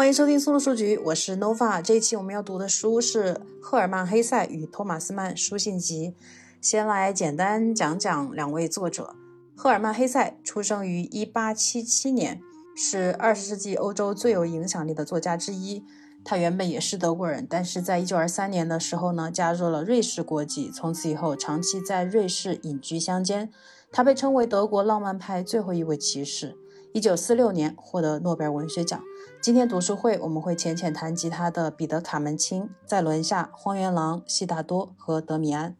欢迎收听速度数据，我是 Nova。这一期我们要读的书是《赫尔曼·黑塞与托马斯曼书信集》。先来简单讲讲两位作者。赫尔曼·黑塞出生于1877年，是20世纪欧洲最有影响力的作家之一。他原本也是德国人，但是在1923年的时候呢，加入了瑞士国籍，从此以后长期在瑞士隐居乡间。他被称为德国浪漫派最后一位骑士。1946年获得诺贝尔文学奖。今天读书会我们会浅浅谈及他的《彼得·卡门青》《在轮下》《荒原狼》《悉达多》和《德米安》。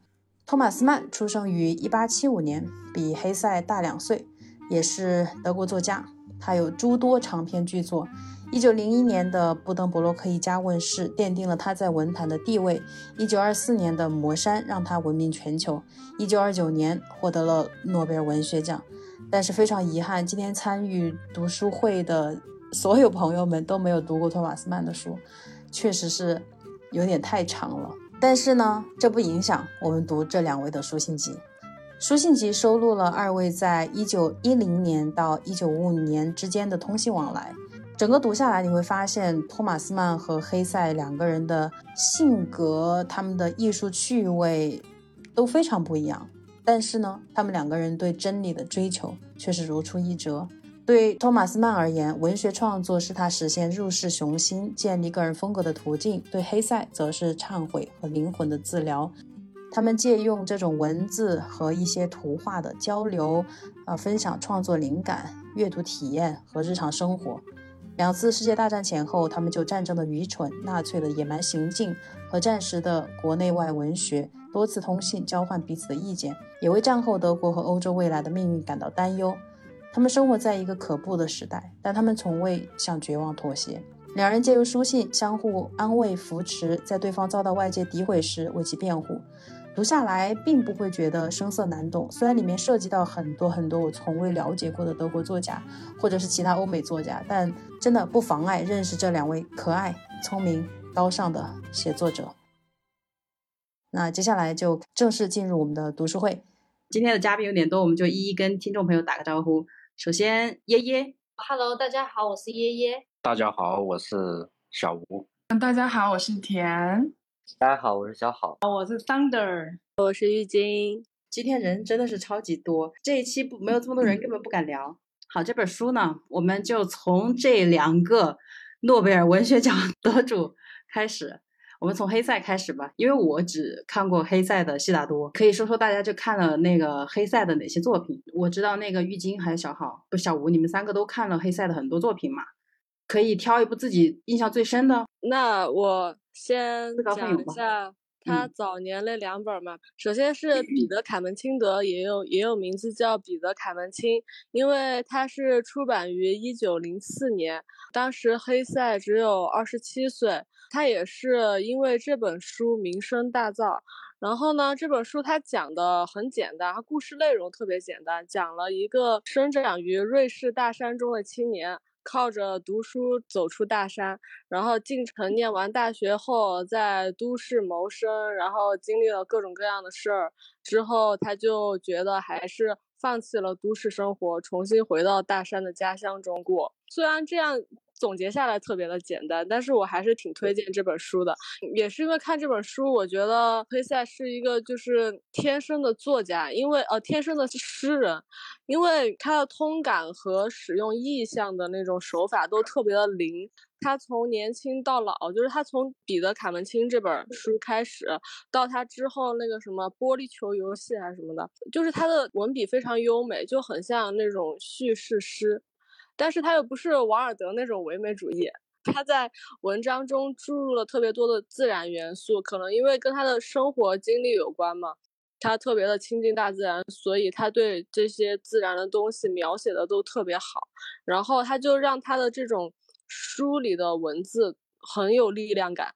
托马斯曼出生于1875年，比黑塞大两岁，也是德国作家。他有诸多长篇巨作。1901年的《布登伯洛克一家》问世，奠定了他在文坛的地位。1924年的《魔山》让他闻名全球。1929年获得了诺贝尔文学奖。但是非常遗憾，今天参与读书会的所有朋友们都没有读过托马斯曼的书，确实是有点太长了。但是呢，这不影响我们读这两位的书信集。书信集收录了二位在一九一零年到一九五五年之间的通信往来。整个读下来，你会发现托马斯曼和黑塞两个人的性格、他们的艺术趣味都非常不一样。但是呢，他们两个人对真理的追求却是如出一辙。对托马斯曼而言，文学创作是他实现入世雄心、建立个人风格的途径；对黑塞，则是忏悔和灵魂的治疗。他们借用这种文字和一些图画的交流，啊，分享创作灵感、阅读体验和日常生活。两次世界大战前后，他们就战争的愚蠢、纳粹的野蛮行径和战时的国内外文学。多次通信，交换彼此的意见，也为战后德国和欧洲未来的命运感到担忧。他们生活在一个可怖的时代，但他们从未向绝望妥协。两人借由书信相互安慰扶持，在对方遭到外界诋毁时为其辩护。读下来并不会觉得生涩难懂，虽然里面涉及到很多很多我从未了解过的德国作家或者是其他欧美作家，但真的不妨碍认识这两位可爱、聪明、高尚的写作者。那接下来就正式进入我们的读书会。今天的嘉宾有点多，我们就一一跟听众朋友打个招呼。首先，耶耶，Hello，大家好，我是耶耶。大家好，我是小吴。大家好，我是田。大家好，我是小好。我是 Thunder，我是玉晶。今天人真的是超级多，这一期不没有这么多人，根本不敢聊。好，这本书呢，我们就从这两个诺贝尔文学奖 得主开始。我们从黑塞开始吧，因为我只看过黑塞的《悉达多》，可以说说大家就看了那个黑塞的哪些作品。我知道那个玉晶还有小好不小吴，你们三个都看了黑塞的很多作品嘛，可以挑一部自己印象最深的。那我先讲一下。他早年那两本嘛，首先是彼得·凯门钦德，也有也有名字叫彼得·凯门钦，因为他是出版于一九零四年，当时黑塞只有二十七岁，他也是因为这本书名声大噪。然后呢，这本书它讲的很简单，它故事内容特别简单，讲了一个生长于瑞士大山中的青年。靠着读书走出大山，然后进城念完大学后，在都市谋生，然后经历了各种各样的事儿之后，他就觉得还是放弃了都市生活，重新回到大山的家乡中过。虽然这样。总结下来特别的简单，但是我还是挺推荐这本书的，也是因为看这本书，我觉得黑塞是一个就是天生的作家，因为呃天生的诗人，因为他的通感和使用意象的那种手法都特别的灵。他从年轻到老，就是他从彼得卡门钦这本书开始，到他之后那个什么玻璃球游戏还是什么的，就是他的文笔非常优美，就很像那种叙事诗。但是他又不是王尔德那种唯美主义，他在文章中注入了特别多的自然元素，可能因为跟他的生活经历有关嘛，他特别的亲近大自然，所以他对这些自然的东西描写的都特别好，然后他就让他的这种书里的文字很有力量感，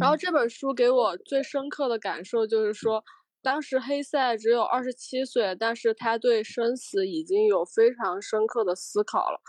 然后这本书给我最深刻的感受就是说。当时黑塞只有二十七岁，但是他对生死已经有非常深刻的思考了。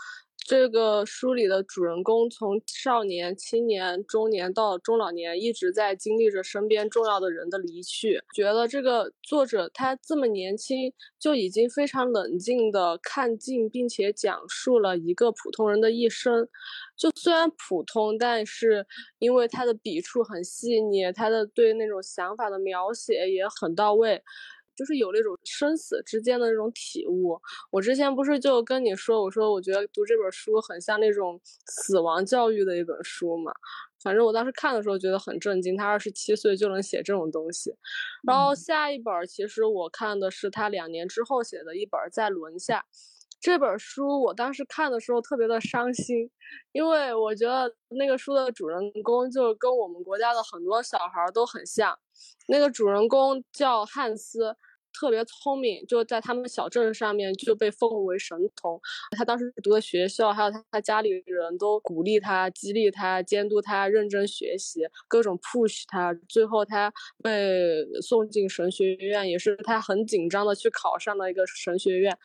这个书里的主人公从少年、青年、中年到中老年，一直在经历着身边重要的人的离去。觉得这个作者他这么年轻就已经非常冷静的看尽，并且讲述了一个普通人的一生。就虽然普通，但是因为他的笔触很细腻，他的对那种想法的描写也很到位。就是有那种生死之间的那种体悟。我之前不是就跟你说，我说我觉得读这本书很像那种死亡教育的一本书嘛。反正我当时看的时候觉得很震惊，他二十七岁就能写这种东西。然后下一本其实我看的是他两年之后写的一本《在轮下》这本书，我当时看的时候特别的伤心，因为我觉得那个书的主人公就跟我们国家的很多小孩都很像。那个主人公叫汉斯，特别聪明，就在他们小镇上面就被奉为神童。他当时读的学校，还有他他家里人都鼓励他、激励他、监督他认真学习，各种 push 他。最后他被送进神学院，也是他很紧张的去考上了一个神学院。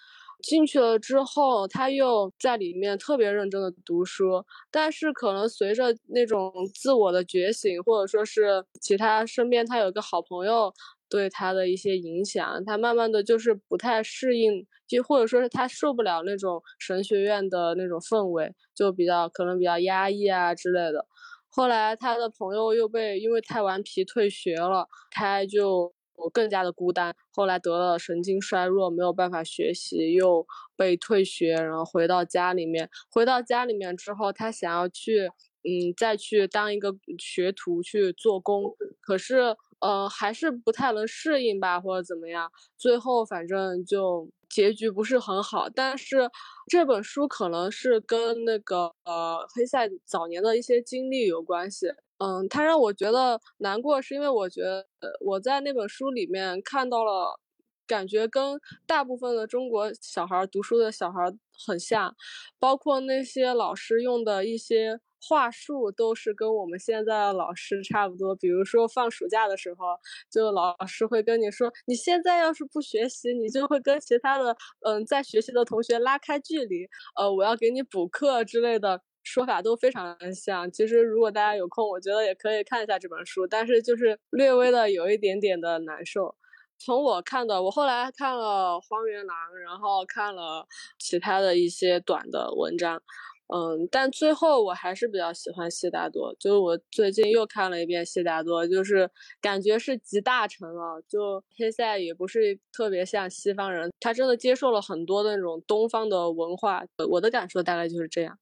进去了之后，他又在里面特别认真的读书，但是可能随着那种自我的觉醒，或者说是其他身边他有一个好朋友对他的一些影响，他慢慢的就是不太适应，就或者说是他受不了那种神学院的那种氛围，就比较可能比较压抑啊之类的。后来他的朋友又被因为太顽皮退学了，他就。我更加的孤单，后来得了神经衰弱，没有办法学习，又被退学，然后回到家里面。回到家里面之后，他想要去，嗯，再去当一个学徒去做工，可是，呃，还是不太能适应吧，或者怎么样。最后反正就结局不是很好。但是这本书可能是跟那个呃黑塞早年的一些经历有关系。嗯，他让我觉得难过，是因为我觉得我在那本书里面看到了，感觉跟大部分的中国小孩读书的小孩很像，包括那些老师用的一些话术都是跟我们现在的老师差不多。比如说放暑假的时候，就老师会跟你说，你现在要是不学习，你就会跟其他的嗯在学习的同学拉开距离。呃，我要给你补课之类的。说法都非常像。其实，如果大家有空，我觉得也可以看一下这本书。但是，就是略微的有一点点的难受。从我看的，我后来看了《荒原狼》，然后看了其他的一些短的文章，嗯，但最后我还是比较喜欢悉达多。就是我最近又看了一遍悉达多，就是感觉是集大成了。就黑塞也不是特别像西方人，他真的接受了很多的那种东方的文化。我的感受大概就是这样。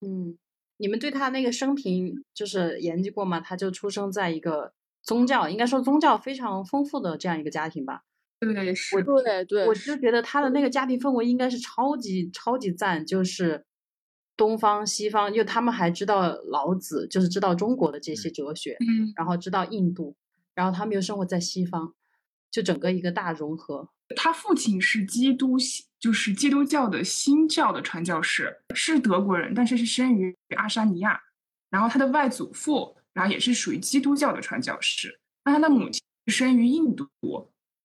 嗯，你们对他那个生平就是研究过吗？他就出生在一个宗教，应该说宗教非常丰富的这样一个家庭吧。对，是，对对。我就觉得他的那个家庭氛围应该是超级超级赞，就是东方西方，因为他们还知道老子，就是知道中国的这些哲学，嗯，然后知道印度，然后他们又生活在西方，就整个一个大融合。他父亲是基督，就是基督教的新教的传教士，是德国人，但是是生于阿沙尼亚。然后他的外祖父，然后也是属于基督教的传教士。那他的母亲生于印度，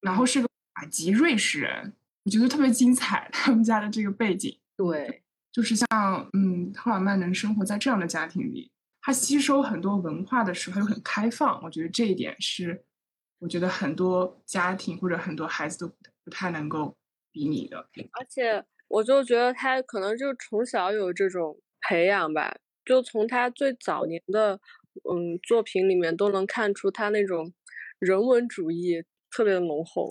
然后是个法籍瑞士人。我觉得特别精彩，他们家的这个背景。对，就是像嗯，赫尔曼能生活在这样的家庭里，他吸收很多文化的时候又很开放。我觉得这一点是，我觉得很多家庭或者很多孩子都。不太能够比拟的，而且我就觉得他可能就从小有这种培养吧，就从他最早年的嗯作品里面都能看出他那种人文主义特别的浓厚。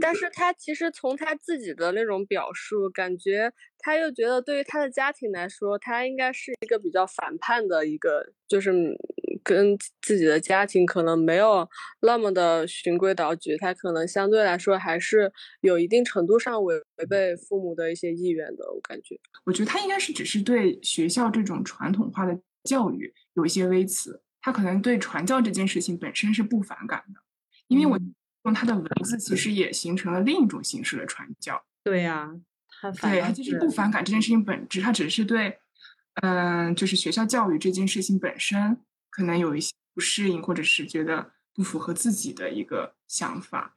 但是他其实从他自己的那种表述，感觉他又觉得对于他的家庭来说，他应该是一个比较反叛的一个，就是跟自己的家庭可能没有那么的循规蹈矩，他可能相对来说还是有一定程度上违违背父母的一些意愿的。我感觉，我觉得他应该是只是对学校这种传统化的教育有一些微词，他可能对传教这件事情本身是不反感的，因为我。用他的文字，其实也形成了另一种形式的传教。对呀，他反对他其实不反感这件事情本质，他只是对，嗯，就是学校教育这件事情本身可能有一些不适应，或者是觉得不符合自己的一个想法。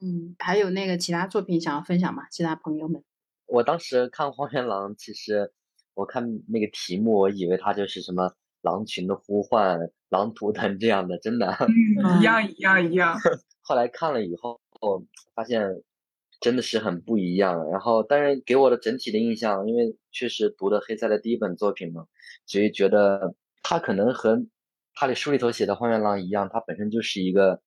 嗯，还有那个其他作品想要分享吗？其他朋友们？我当时看《荒原狼》，其实我看那个题目，我以为它就是什么狼群的呼唤、狼图腾这样的，真的。嗯，一样一 样一样。后来看了以后，发现真的是很不一样。然后，但是给我的整体的印象，因为确实读的黑塞的第一本作品嘛，所以觉得他可能和他的书里头写的荒原狼一样，他本身就是一个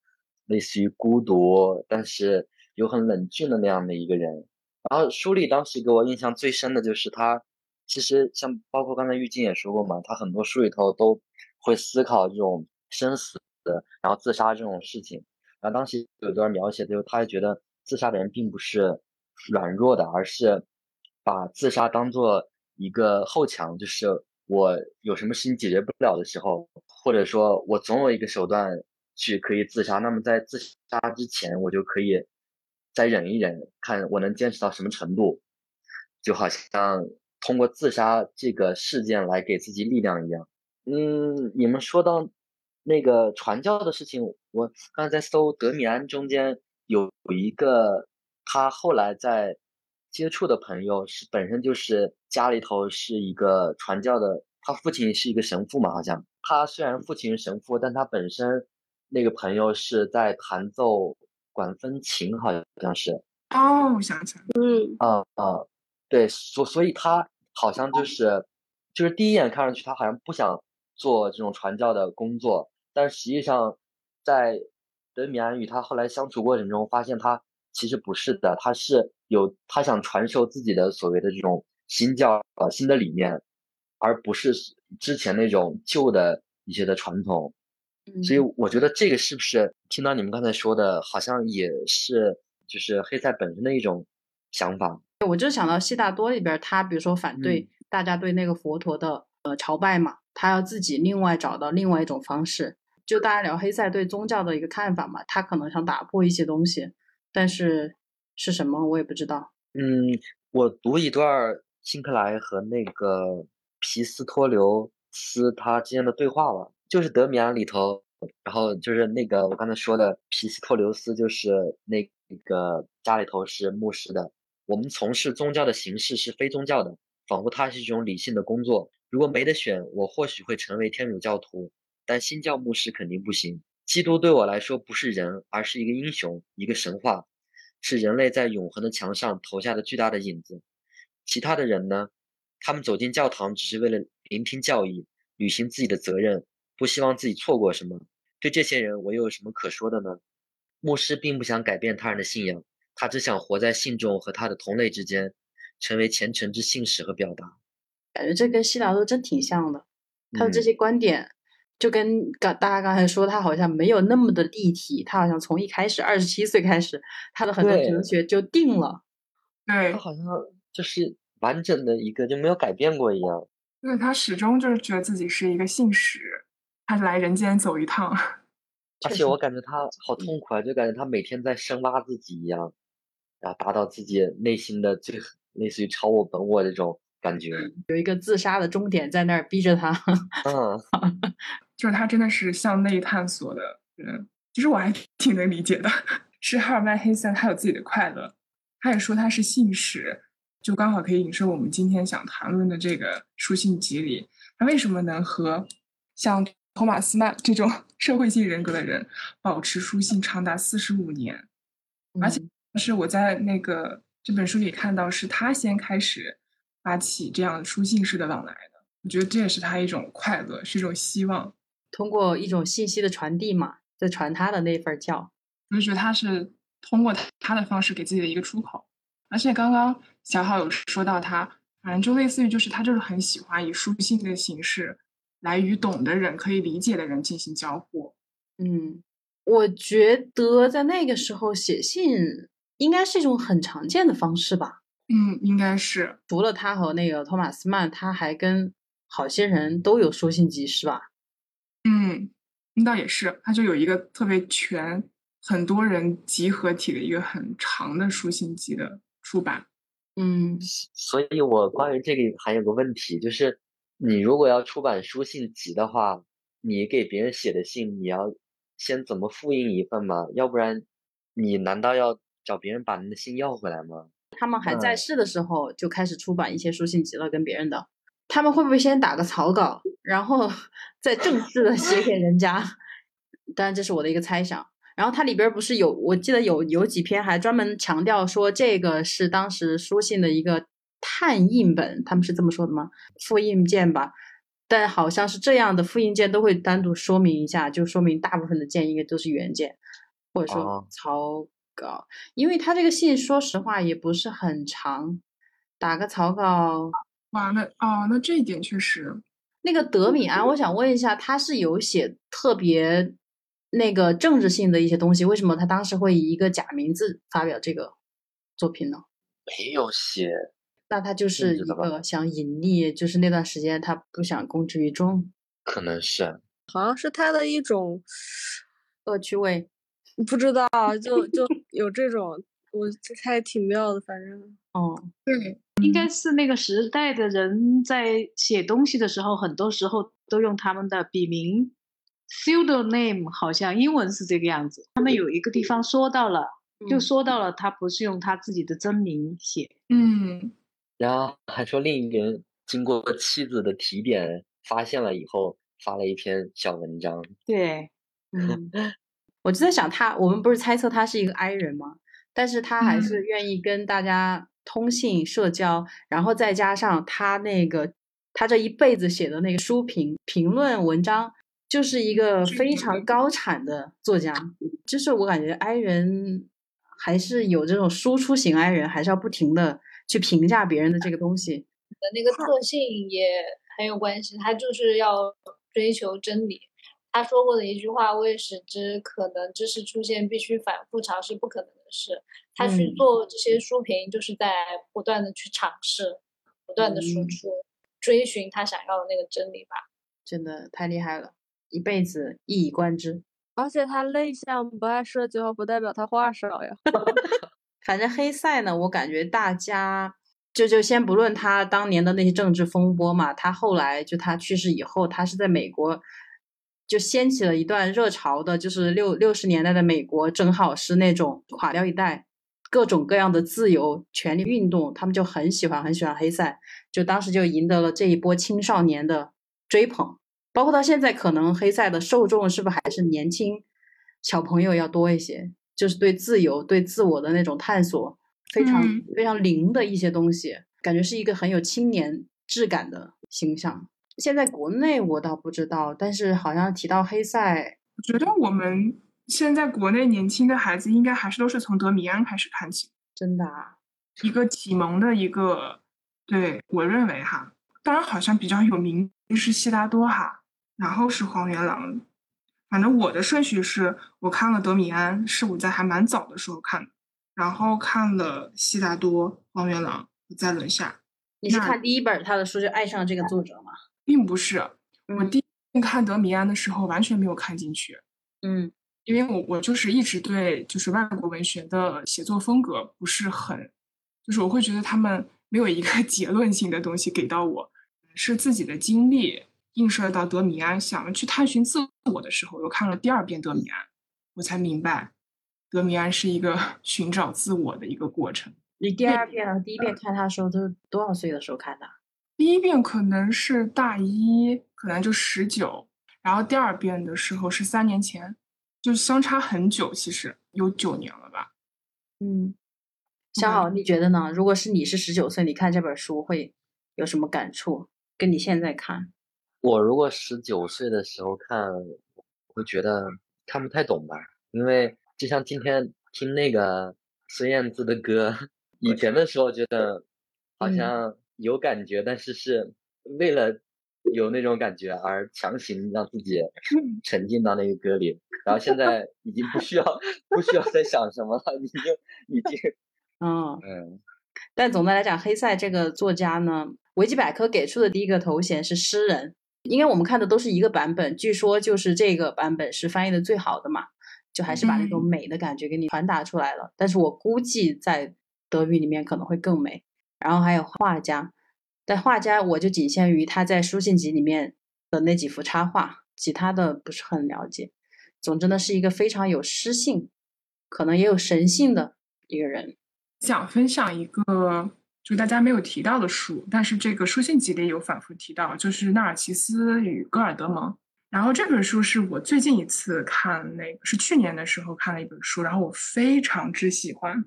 类似于孤独，但是又很冷峻的那样的一个人。然后书里当时给我印象最深的就是他，其实像包括刚才玉静也说过嘛，他很多书里头都会思考这种生死，然后自杀这种事情。然后当时有段描写，就是他觉得自杀的人并不是软弱的，而是把自杀当做一个后墙，就是我有什么事情解决不了的时候，或者说我总有一个手段去可以自杀。那么在自杀之前，我就可以。再忍一忍，看我能坚持到什么程度，就好像通过自杀这个事件来给自己力量一样。嗯，你们说到那个传教的事情，我刚才在搜德米安中间有一个他后来在接触的朋友是本身就是家里头是一个传教的，他父亲是一个神父嘛，好像。他虽然父亲是神父，但他本身那个朋友是在弹奏。管风琴好像是。哦，我想起来，嗯。啊啊，对，所所以他好像就是就是第一眼看上去他好像不想做这种传教的工作，但实际上在德米安与他后来相处过程中，发现他其实不是的，他是有他想传授自己的所谓的这种新教呃新的理念，而不是之前那种旧的一些的传统。所以我觉得这个是不是听到你们刚才说的，好像也是就是黑塞本身的一种想法。我就想到悉达多里边，他比如说反对大家对那个佛陀的呃朝拜嘛，他要自己另外找到另外一种方式。就大家聊黑塞对宗教的一个看法嘛，他可能想打破一些东西，但是是什么我也不知道。嗯，我读一段辛克莱和那个皮斯托留斯他之间的对话吧。就是德米安里头，然后就是那个我刚才说的皮斯托留斯，就是那个家里头是牧师的。我们从事宗教的形式是非宗教的，仿佛它是一种理性的工作。如果没得选，我或许会成为天主教徒，但新教牧师肯定不行。基督对我来说不是人，而是一个英雄，一个神话，是人类在永恒的墙上投下的巨大的影子。其他的人呢？他们走进教堂只是为了聆听教义，履行自己的责任。不希望自己错过什么，对这些人我又有什么可说的呢？牧师并不想改变他人的信仰，他只想活在信众和他的同类之间，成为虔诚之信使和表达。感觉这跟希达多真挺像的，他的这些观点就跟刚大家刚才说，他好像没有那么的立体，他好像从一开始二十七岁开始，他的很多哲学就定了。对，他好像就是完整的一个就没有改变过一样。对他始终就是觉得自己是一个信使。他来人间走一趟，而且我感觉他好痛苦啊，就感觉他每天在深挖自己一样，然后达到自己内心的最类似于超我本我这种感觉。有一个自杀的终点在那儿逼着他。嗯，就是他真的是向内探索的人，其实我还挺能理解的。是哈尔曼·黑塞，他有自己的快乐，他也说他是信使，就刚好可以引申我们今天想谈论的这个书信集里，他为什么能和像。托马斯曼这种 社会性人格的人保持书信长达四十五年，而且是我在那个这本书里看到，是他先开始发起这样书信式的往来的。我觉得这也是他一种快乐，是一种希望，通过一种信息的传递嘛，在传他的那份教。我就觉得他是通过他的方式给自己的一个出口。而且刚刚小好有说到他，反正就类似于就是他就是很喜欢以书信的形式。来与懂的人、可以理解的人进行交互。嗯，我觉得在那个时候写信应该是一种很常见的方式吧。嗯，应该是。除了他和那个托马斯曼，他还跟好些人都有书信集，是吧？嗯，那倒也是。它就有一个特别全、很多人集合体的一个很长的书信集的出版。嗯，所以我关于这个还有个问题，就是。你如果要出版书信集的话，你给别人写的信，你要先怎么复印一份吗？要不然，你难道要找别人把你的信要回来吗？他们还在世的时候就开始出版一些书信集了，跟别人的。他们会不会先打个草稿，然后 再正式的写给人家？当然，这是我的一个猜想。然后它里边不是有，我记得有有几篇还专门强调说这个是当时书信的一个拓印本，他们是这么说的吗？复印件吧。但好像是这样的复印件都会单独说明一下，就说明大部分的件应该都是原件，或者说草稿。因为他这个信说实话也不是很长，打个草稿。哇，那哦，那这一点确实。那个德米安，我想问一下，他是有写特别那个政治性的一些东西，为什么他当时会以一个假名字发表这个作品呢？没有写。那他就是一个想隐匿，就是那段时间他不想公之于众，可能是，好像是他的一种恶趣味，不知道，就就有这种，我这还挺妙的，反正，哦，对，应该是那个时代的人在写东西的时候，很多时候都用他们的笔名，pseudonym，好像英文是这个样子。他们有一个地方说到了，就说到了他不是用他自己的真名写，嗯。然后还说另一个人经过妻子的提点，发现了以后发了一篇小文章。对，嗯，我就在想他，我们不是猜测他是一个 I 人吗？但是他还是愿意跟大家通信社交，然后再加上他那个他这一辈子写的那个书评评论文章，就是一个非常高产的作家。就是我感觉 I 人还是有这种输出型 I 人，还是要不停的。去评价别人的这个东西的那个特性也很有关系，他就是要追求真理。他说过的一句话：“我也使之，可能知识出现必须反复尝试不可能的事。”他去做这些书评，就是在不断的去尝试，不断的输出，追寻他想要的那个真理吧。真的太厉害了，一辈子一以贯之。而且他内向，不爱社交，不代表他话少呀。反正黑塞呢，我感觉大家就就先不论他当年的那些政治风波嘛，他后来就他去世以后，他是在美国就掀起了一段热潮的，就是六六十年代的美国正好是那种垮掉一代，各种各样的自由权利运动，他们就很喜欢很喜欢黑塞，就当时就赢得了这一波青少年的追捧，包括到现在，可能黑塞的受众是不是还是年轻小朋友要多一些？就是对自由、对自我的那种探索，非常非常灵的一些东西，感觉是一个很有青年质感的形象。现在国内我倒不知道，但是好像提到黑塞，我觉得我们现在国内年轻的孩子应该还是都是从德米安开始看起，真的啊，一个启蒙的一个，对我认为哈，当然好像比较有名是悉达多哈，然后是黄元郎。反正我的顺序是，我看了德米安，是我在还蛮早的时候看的，然后看了悉达多、荒原狼在轮下。你是看第一本他的书就爱上这个作者吗？并不是，我第一遍看德米安的时候完全没有看进去。嗯，因为我我就是一直对就是外国文学的写作风格不是很，就是我会觉得他们没有一个 结论性的东西给到我，是自己的经历。映射到德米安，想去探寻自我的时候，又看了第二遍德米安，我才明白，德米安是一个 寻找自我的一个过程。你第二遍和第一遍看他的时候都多少岁的时候看的？第一遍可能是大一，可能就十九，然后第二遍的时候是三年前，就相差很久，其实有九年了吧。嗯，小好，你觉得呢？如果是你是十九岁，你看这本书会有什么感触？跟你现在看？我如果十九岁的时候看，会觉得看不太懂吧，因为就像今天听那个孙燕姿的歌，以前的时候觉得好像有感觉，但是是为了有那种感觉而强行让自己沉浸到那个歌里，然后现在已经不需要不需要再想什么了，已经已经，嗯嗯，但总的来讲，黑塞这个作家呢，维基百科给出的第一个头衔是诗人。因为我们看的都是一个版本，据说就是这个版本是翻译的最好的嘛，就还是把那种美的感觉给你传达出来了。但是我估计在德语里面可能会更美。然后还有画家，但画家我就仅限于他在书信集里面的那几幅插画，其他的不是很了解。总之呢，是一个非常有诗性，可能也有神性的一个人。想分享一个。就大家没有提到的书，但是这个书信集里有反复提到，就是《纳尔齐斯与戈尔德蒙》。然后这本书是我最近一次看，那个是去年的时候看了一本书，然后我非常之喜欢。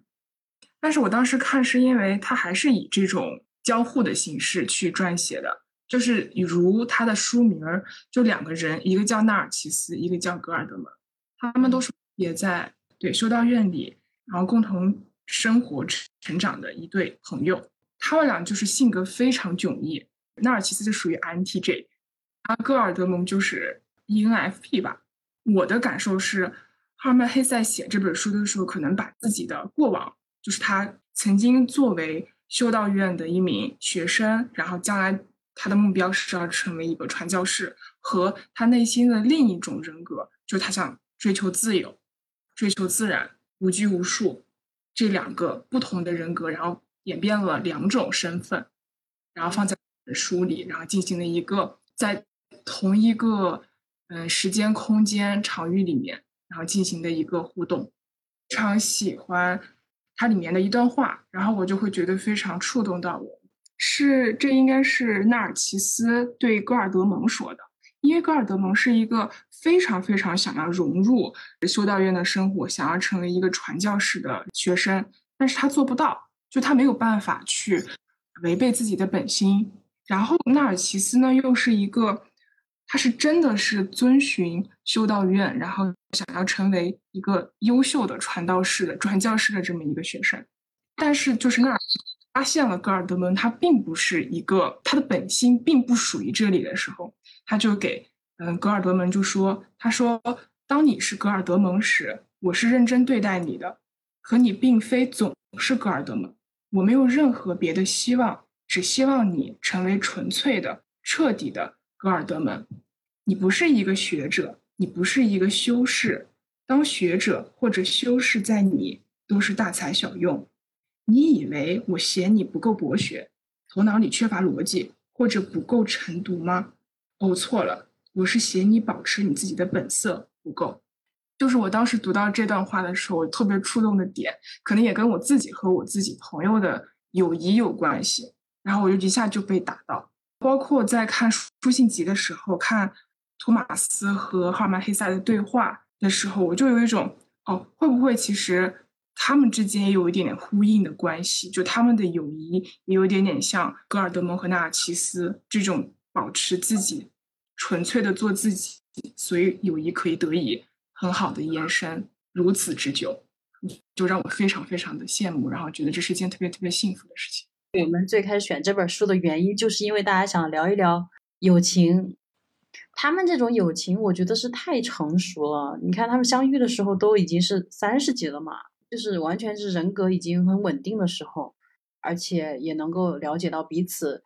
但是我当时看是因为他还是以这种交互的形式去撰写的，就是如他的书名儿，就两个人，一个叫纳尔奇斯，一个叫戈尔德蒙，他们都是也在对修道院里，然后共同生活成长的一对朋友。他们俩就是性格非常迥异，纳尔奇斯就属于 INTJ，而戈尔德蒙就是 ENFP 吧。我的感受是，哈尔曼·黑塞写这本书的时候，可能把自己的过往，就是他曾经作为修道院的一名学生，然后将来他的目标是要成为一个传教士，和他内心的另一种人格，就是他想追求自由、追求自然、无拘无束这两个不同的人格，然后。演变了两种身份，然后放在书里，然后进行了一个在同一个嗯时间、空间、场域里面，然后进行的一个互动。非常喜欢它里面的一段话，然后我就会觉得非常触动到我。是这应该是纳尔齐斯对戈尔德蒙说的，因为戈尔德蒙是一个非常非常想要融入修道院的生活，想要成为一个传教士的学生，但是他做不到。就他没有办法去违背自己的本心，然后纳尔齐斯呢，又是一个，他是真的是遵循修道院，然后想要成为一个优秀的传道士的传教士的这么一个学生，但是就是纳尔发现了戈尔德蒙，他并不是一个他的本心并不属于这里的时候，他就给嗯戈尔德蒙就说，他说当你是戈尔德蒙时，我是认真对待你的，可你并非总是戈尔德蒙。我没有任何别的希望，只希望你成为纯粹的、彻底的戈尔德门。你不是一个学者，你不是一个修士。当学者或者修士，在你都是大材小用。你以为我嫌你不够博学，头脑里缺乏逻辑，或者不够晨读吗？哦，错了，我是嫌你保持你自己的本色不够。就是我当时读到这段话的时候，特别触动的点，可能也跟我自己和我自己朋友的友谊有关系。然后我就一下就被打到。包括在看书信集的时候，看托马斯和哈尔曼·黑塞的对话的时候，我就有一种哦，会不会其实他们之间也有一点点呼应的关系？就他们的友谊也有一点点像戈尔德蒙和纳尔奇斯这种保持自己纯粹的做自己，所以友谊可以得以。很好的延伸，如此之久，就让我非常非常的羡慕，然后觉得这是一件特别特别幸福的事情。我们最开始选这本书的原因，就是因为大家想聊一聊友情。他们这种友情，我觉得是太成熟了。你看他们相遇的时候都已经是三十几了嘛，就是完全是人格已经很稳定的时候，而且也能够了解到彼此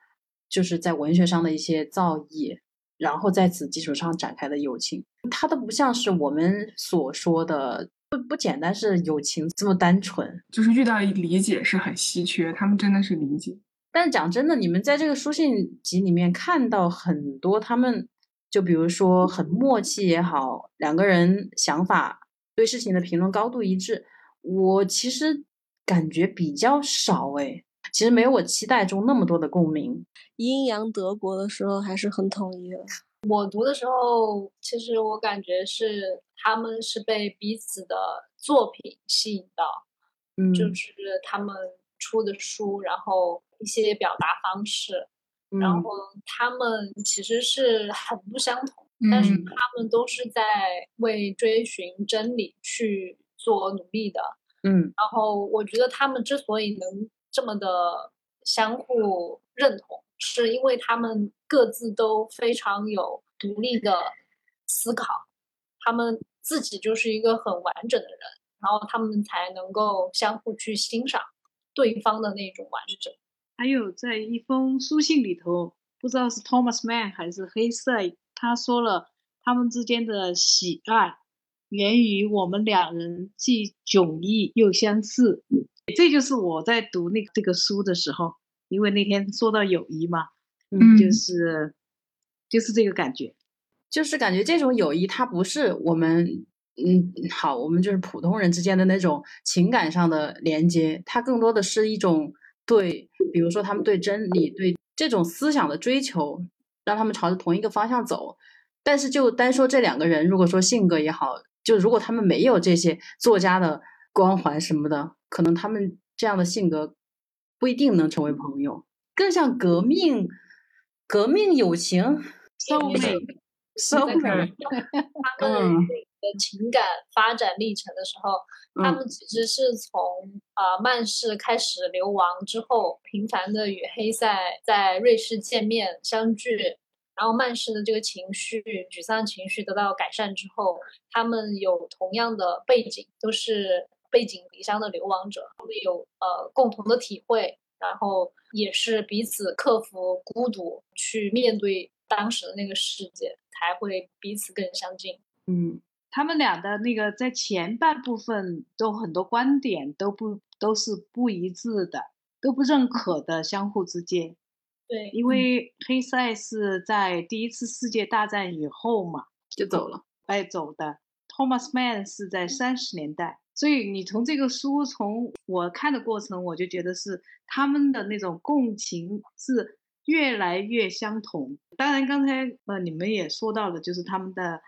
就是在文学上的一些造诣。然后在此基础上展开的友情，它都不像是我们所说的不不简单是友情这么单纯，就是遇到理解是很稀缺，他们真的是理解。但讲真的，你们在这个书信集里面看到很多他们，就比如说很默契也好，两个人想法对事情的评论高度一致，我其实感觉比较少哎。其实没有我期待中那么多的共鸣。阴阳德国的时候还是很统一的。我读的时候，其实我感觉是他们是被彼此的作品吸引到，嗯，就是他们出的书，然后一些表达方式，然后他们其实是很不相同，但是他们都是在为追寻真理去做努力的，嗯，然后我觉得他们之所以能。这么的相互认同，是因为他们各自都非常有独立的思考，他们自己就是一个很完整的人，然后他们才能够相互去欣赏对方的那种完整。还有在一封书信里头，不知道是 Thomas Mann 还是黑塞，他说了他们之间的喜爱源于我们两人既迥异又相似。这就是我在读那个这个书的时候，因为那天说到友谊嘛，嗯，就是就是这个感觉，就是感觉这种友谊它不是我们，嗯，好，我们就是普通人之间的那种情感上的连接，它更多的是一种对，比如说他们对真理、对这种思想的追求，让他们朝着同一个方向走。但是就单说这两个人，如果说性格也好，就如果他们没有这些作家的光环什么的，可能他们这样的性格不一定能成为朋友，更像革命、革命友情。so 美，so 美。他 们的情感发展历程的时候，他们其实是从啊曼氏开始流亡之后，频繁的与黑塞在瑞士见面相聚，然后曼氏的这个情绪、沮丧情绪得到改善之后，他们有同样的背景，都是背井离乡的流亡者，他们有呃共同的体会，然后也是彼此克服孤独，去面对当时的那个世界，才会彼此更相近。嗯。他们俩的那个在前半部分都很多观点都不都是不一致的，都不认可的，相互之间。对，因为黑塞是在第一次世界大战以后嘛就走了，哎走的。Thomas Mann 是在三十年代，所以你从这个书从我看的过程，我就觉得是他们的那种共情是越来越相同。当然，刚才呃你们也说到了，就是他们的。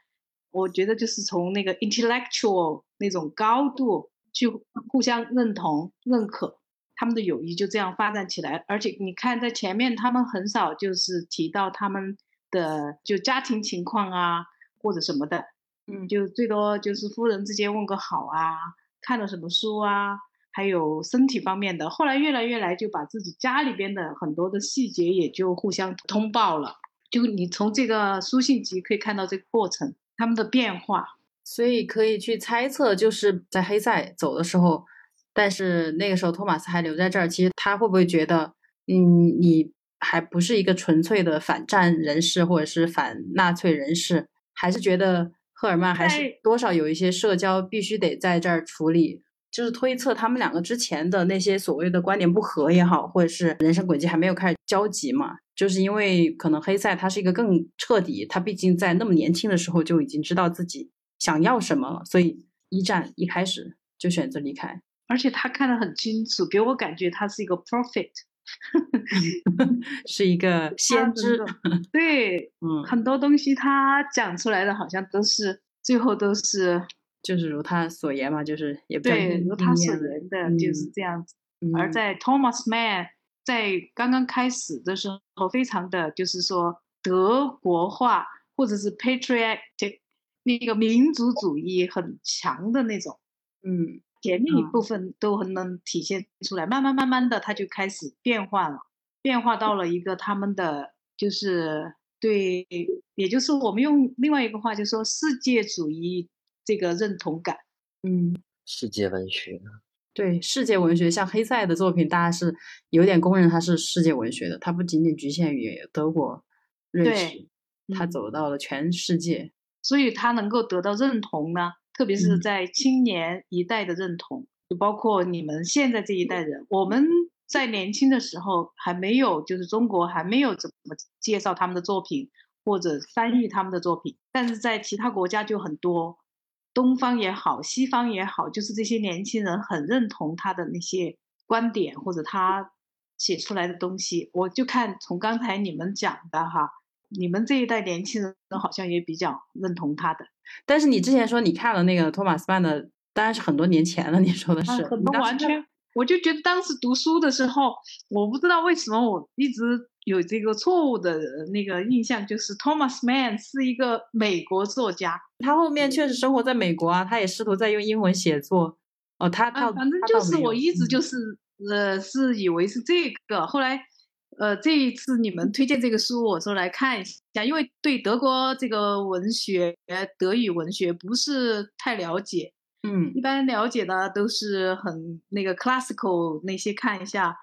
我觉得就是从那个 intellectual 那种高度去互相认同、认可，他们的友谊就这样发展起来。而且你看，在前面他们很少就是提到他们的就家庭情况啊，或者什么的，嗯，就最多就是夫人之间问个好啊，看了什么书啊，还有身体方面的。后来越来越来就把自己家里边的很多的细节也就互相通报了。就你从这个书信集可以看到这个过程。他们的变化，所以可以去猜测，就是在黑塞走的时候，但是那个时候托马斯还留在这儿，其实他会不会觉得，嗯，你还不是一个纯粹的反战人士，或者是反纳粹人士，还是觉得赫尔曼还是多少有一些社交必须得在这儿处理，就是推测他们两个之前的那些所谓的观点不合也好，或者是人生轨迹还没有开始交集嘛。就是因为可能黑塞他是一个更彻底，他毕竟在那么年轻的时候就已经知道自己想要什么了，所以一战一开始就选择离开，而且他看得很清楚，给我感觉他是一个 prophet，是一个 先知。对，嗯，很多东西他讲出来的好像都是最后都是就是如他所言嘛，就是也对如他所言的就是这样子。而在 Thomas Mann。在刚刚开始的时候，非常的就是说德国化，或者是 patriotic 那个民族主义很强的那种，嗯，前面一部分都很能体现出来。慢慢慢慢的，他就开始变化了，变化到了一个他们的就是对，也就是我们用另外一个话就说世界主义这个认同感，嗯，世界文学。对世界文学，像黑塞的作品，大家是有点公认他是世界文学的。他不仅仅局限于德国、瑞士，他走到了全世界，所以他能够得到认同呢。特别是在青年一代的认同，就包括你们现在这一代人。我们在年轻的时候还没有，就是中国还没有怎么介绍他们的作品或者翻译他们的作品，但是在其他国家就很多。东方也好，西方也好，就是这些年轻人很认同他的那些观点或者他写出来的东西。我就看从刚才你们讲的哈，你们这一代年轻人好像也比较认同他的。但是你之前说你看了那个托马斯曼的，当然是很多年前了。你说的是，很多完全，我就觉得当时读书的时候，我不知道为什么我一直。有这个错误的那个印象，就是 Thomas Mann 是一个美国作家，他后面确实生活在美国啊，他也试图在用英文写作。哦，他他反正就是我一直就是呃是以为是这个，后来呃这一次你们推荐这个书，我说来看一下，因为对德国这个文学、德语文学不是太了解，嗯，一般了解的都是很那个 classical 那些看一下。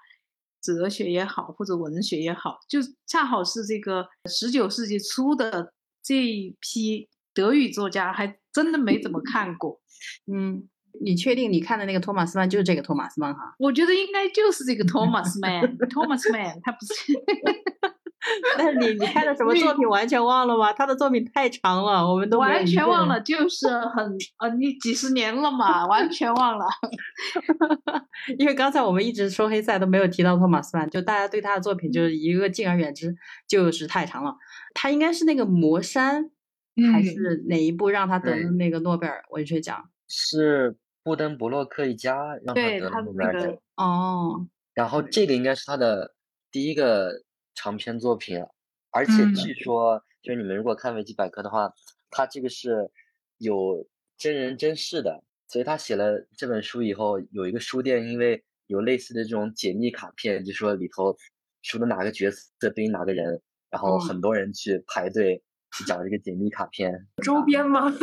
哲学也好，或者文学也好，就恰好是这个十九世纪初的这一批德语作家，还真的没怎么看过。嗯，你确定你看的那个托马斯曼就是这个托马斯曼哈？我觉得应该就是这个 托马斯曼，托马斯曼他不是。那你你看的什么作品完全忘了吗？他的作品太长了，我们都完全忘了，就是很呃，你几十年了嘛，完全忘了。因为刚才我们一直说黑塞都没有提到托马斯曼，就大家对他的作品就是一个敬而远之，就是太长了。他应该是那个魔山，还是哪一部让他得了那个诺贝尔文学奖？是布登伯洛克一家让他对得了他诺贝尔奖。哦，然后这个应该是他的第一个长篇作品，而且嗯据说，就是你们如果看维基百科的话，他这个是有真人真事的，所以他写了这本书以后，有一个书店因为有类似的这种解密卡片，就说里头书的哪个角色对应哪个人，然后嗯很多人去排队去找这个解密卡片，周边吗？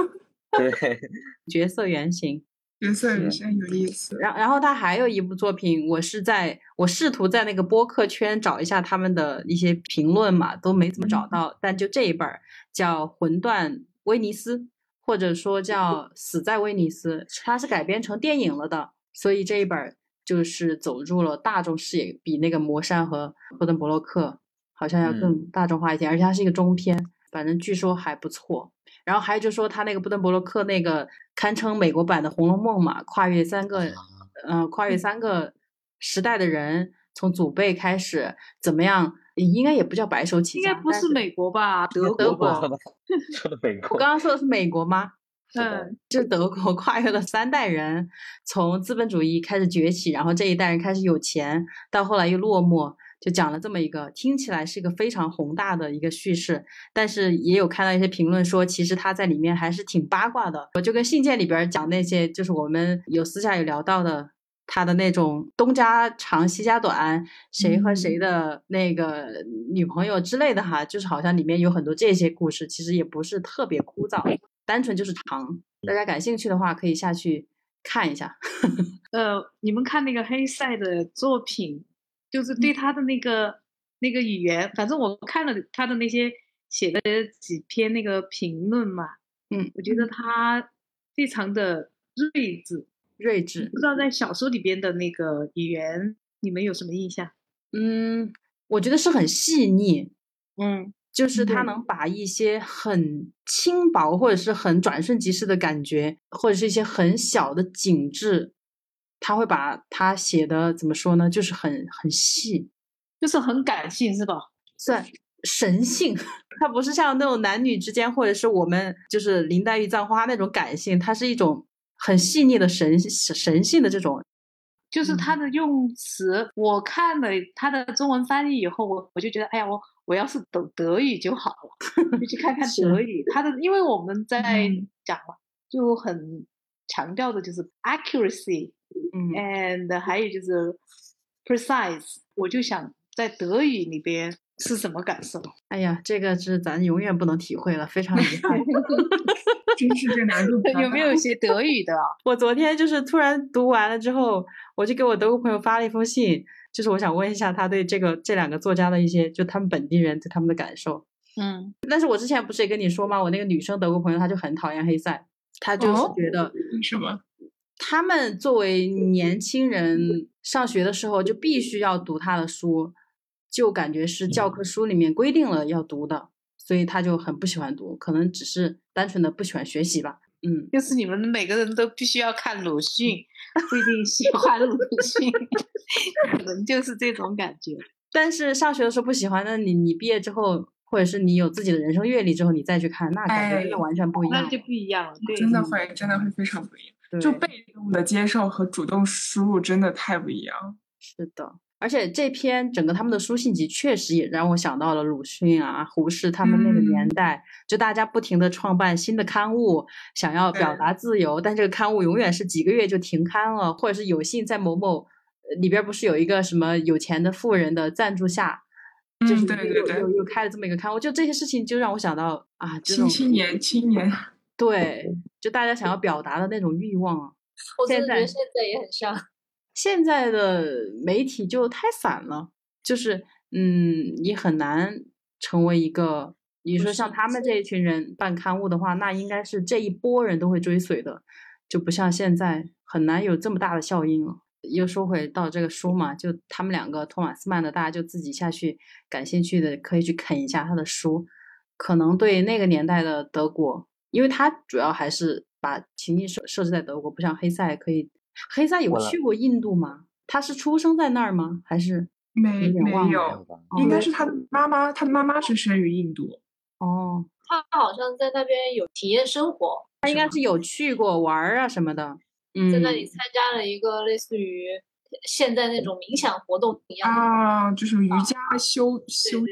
对，角色原型。角色是也是很有意思。然然后他还有一部作品，我是在我试图在那个播客圈找一下他们的一些评论嘛，都没怎么找到。但就这一本儿叫《魂断威尼斯》，或者说叫《死在威尼斯》，它是改编成电影了的，所以这一本儿就是走入了大众视野，比那个《魔山》和《波登伯洛克》好像要更大众化一点，而且它是一个中篇，反正据说还不错。然后还有就说他那个布登伯洛克那个堪称美国版的《红楼梦》嘛，跨越三个，呃，跨越三个时代的人，从祖辈开始怎么样，应该也不叫白手起家，应该不是美国吧？德德国。国 说的美我，刚刚说的是美国吗？嗯，就是德国 跨越了三代人，从资本主义开始崛起，然后这一代人开始有钱，到后来又落寞，就讲了这么一个听起来是一个非常宏大的一个叙事，但是也有看到一些评论说，其实他在里面还是挺八卦的。我就跟信件里边儿讲那些，就是我们有私下有聊到的。他的那种东家长西家短，谁和谁的那个女朋友之类的哈，就是好像里面有很多这些故事，其实也不是特别枯燥，单纯就是长。大家感兴趣的话，可以下去看一下。呃，你们看那个黑塞的作品，就是对他的那个、那个语言，反正我看了他的那些写的几篇那个评论嘛，嗯，我觉得他非常的睿智。睿智不，知道在小说里边的那个语言，你们有什么印象？嗯，我觉得是很细腻，嗯就是他能把一些很轻薄或者是很转瞬即逝的感觉，或者是一些很小的景致，他会把他写的怎么说呢？就是很很细，就是很感性，是吧？算神性。它不是像那种男女之间，或者是我们就是林黛玉、葬花那种感性，它是一种很细腻的神神性的这种。就是他的用词，我看了他的中文翻译以后，我我就觉得，哎呀，我我要是懂德语就好了，就去看看 德语。他的，因为我们在嗯讲嘛，就很强调的就是 accuracy 嗯 and 还有就是 precise。我就想在德语里边是什么感受？哎呀，这个是咱永远不能体会了，非常遗憾。真是这难度有没有学德语的啊？我昨天就是突然读完了之后，我就给我德国朋友发了一封信，就是我想问一下他对这个这两个作家的一些，就他们本地人对他们的感受。嗯但是我之前不是也跟你说吗？我那个女生德国朋友，她就很讨厌黑塞，她就是哦觉得什么？他们作为年轻人上学的时候就必须要读他的书，就感觉是教科书里面规定了要读的，所以他就很不喜欢读，可能只是单纯的不喜欢学习吧。嗯，就是你们每个人都必须要看鲁迅，不一定喜欢鲁迅，可能就是这种感觉。但是上学的时候不喜欢，那你你毕业之后，或者是你有自己的人生阅历之后，你再去看，那感觉真的哎完全不一样。那就不一样了，对，真的会，真的会非常不一样。对就被动的接受和主动输入真的太不一样。是的，而且这篇整个他们的书信集确实也让我想到了鲁迅啊、胡适他们那个年嗯代，就大家不停的创办新的刊物，想要表达自由，但这个刊物永远是几个月就停刊了，或者是有幸在某某呃里边儿不是有一个什么有钱的富人的赞助下。就是嗯对对对又又又开了这么一个刊物，就这些事情就让我想到啊，青青年，青年，对，就大家想要表达的那种欲望啊。我真现在的觉得现在也很像。现在的媒体就太散了，就是嗯，你很难成为一个。你说像他们这一群人办刊物的话，那应该是这一波人都会追随的，就不像现在很难有这么大的效应了。又说回到这个书嘛，就他们两个托马斯曼的，大家就自己下去感兴趣的可以去啃一下他的书，可能对那个年代的德国，因为他主要还是把情境设设置在德国，不像黑塞可以。黑塞有去过印度吗？他是出生在那儿吗？还是没没有？应该是他的妈妈，他的妈妈是生于印度。哦，他好像在那边有体验生活，他应该是有去过玩儿啊什么的。嗯，在那里参加了一个类似于现在那种冥想活动一样啊，就是瑜伽修修修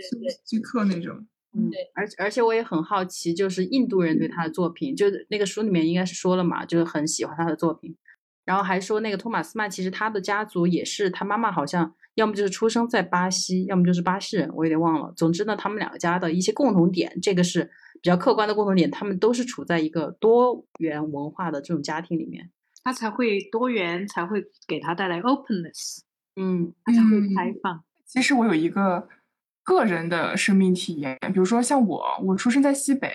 习课那种。嗯，对，而而且我也很好奇，就是印度人对他的作品，就是那个书里面应该是说了嘛，就是很喜欢他的作品。然后还说那个托马斯曼，其实他的家族也是他妈妈好像要么就是出生在巴西，要么就是巴西人，我有点忘了。总之呢，他们两个家的一些共同点，这个是比较客观的共同点，他们都是处在一个多元文化的这种家庭里面，他才会多元，才会给他带来 openness，嗯，他才会开放。其实我有一个个人的生命体验，比如说像我，我出生在西北，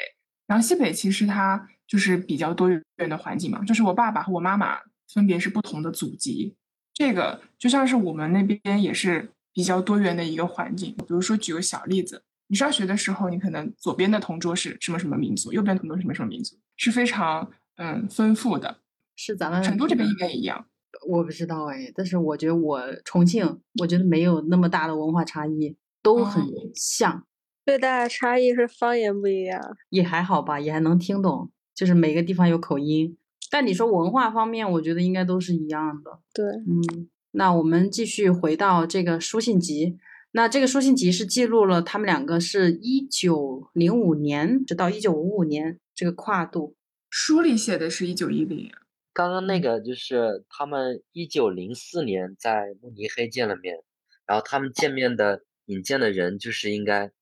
然后西北其实它就是比较多元的环境嘛，就是我爸爸和我妈妈。分别是不同的祖籍，这个就像是我们那边也是比较多元的一个环境。比如说，举个小例子，你上学的时候，你可能左边的同桌是什么什么民族，右边同桌是什么什么民族，是非常嗯丰富的。是咱们成都这边应该也一样，我不知道哎，但是我觉得我重庆，我觉得没有那么大的文化差异，都很像。最大的差异是方言不一样，也还好吧，也还能听懂，就是每个地方有口音。但你说文化方面，我觉得应该都是一样的。对，嗯，那我们继续回到这个书信集。那这个书信集是记录了他们两个是一九零五年直到一九五五年这个跨度。书里写的是一九一零。刚刚那个就是他们一九零四年在慕尼黑见了面，然后他们见面的引荐的人就是应该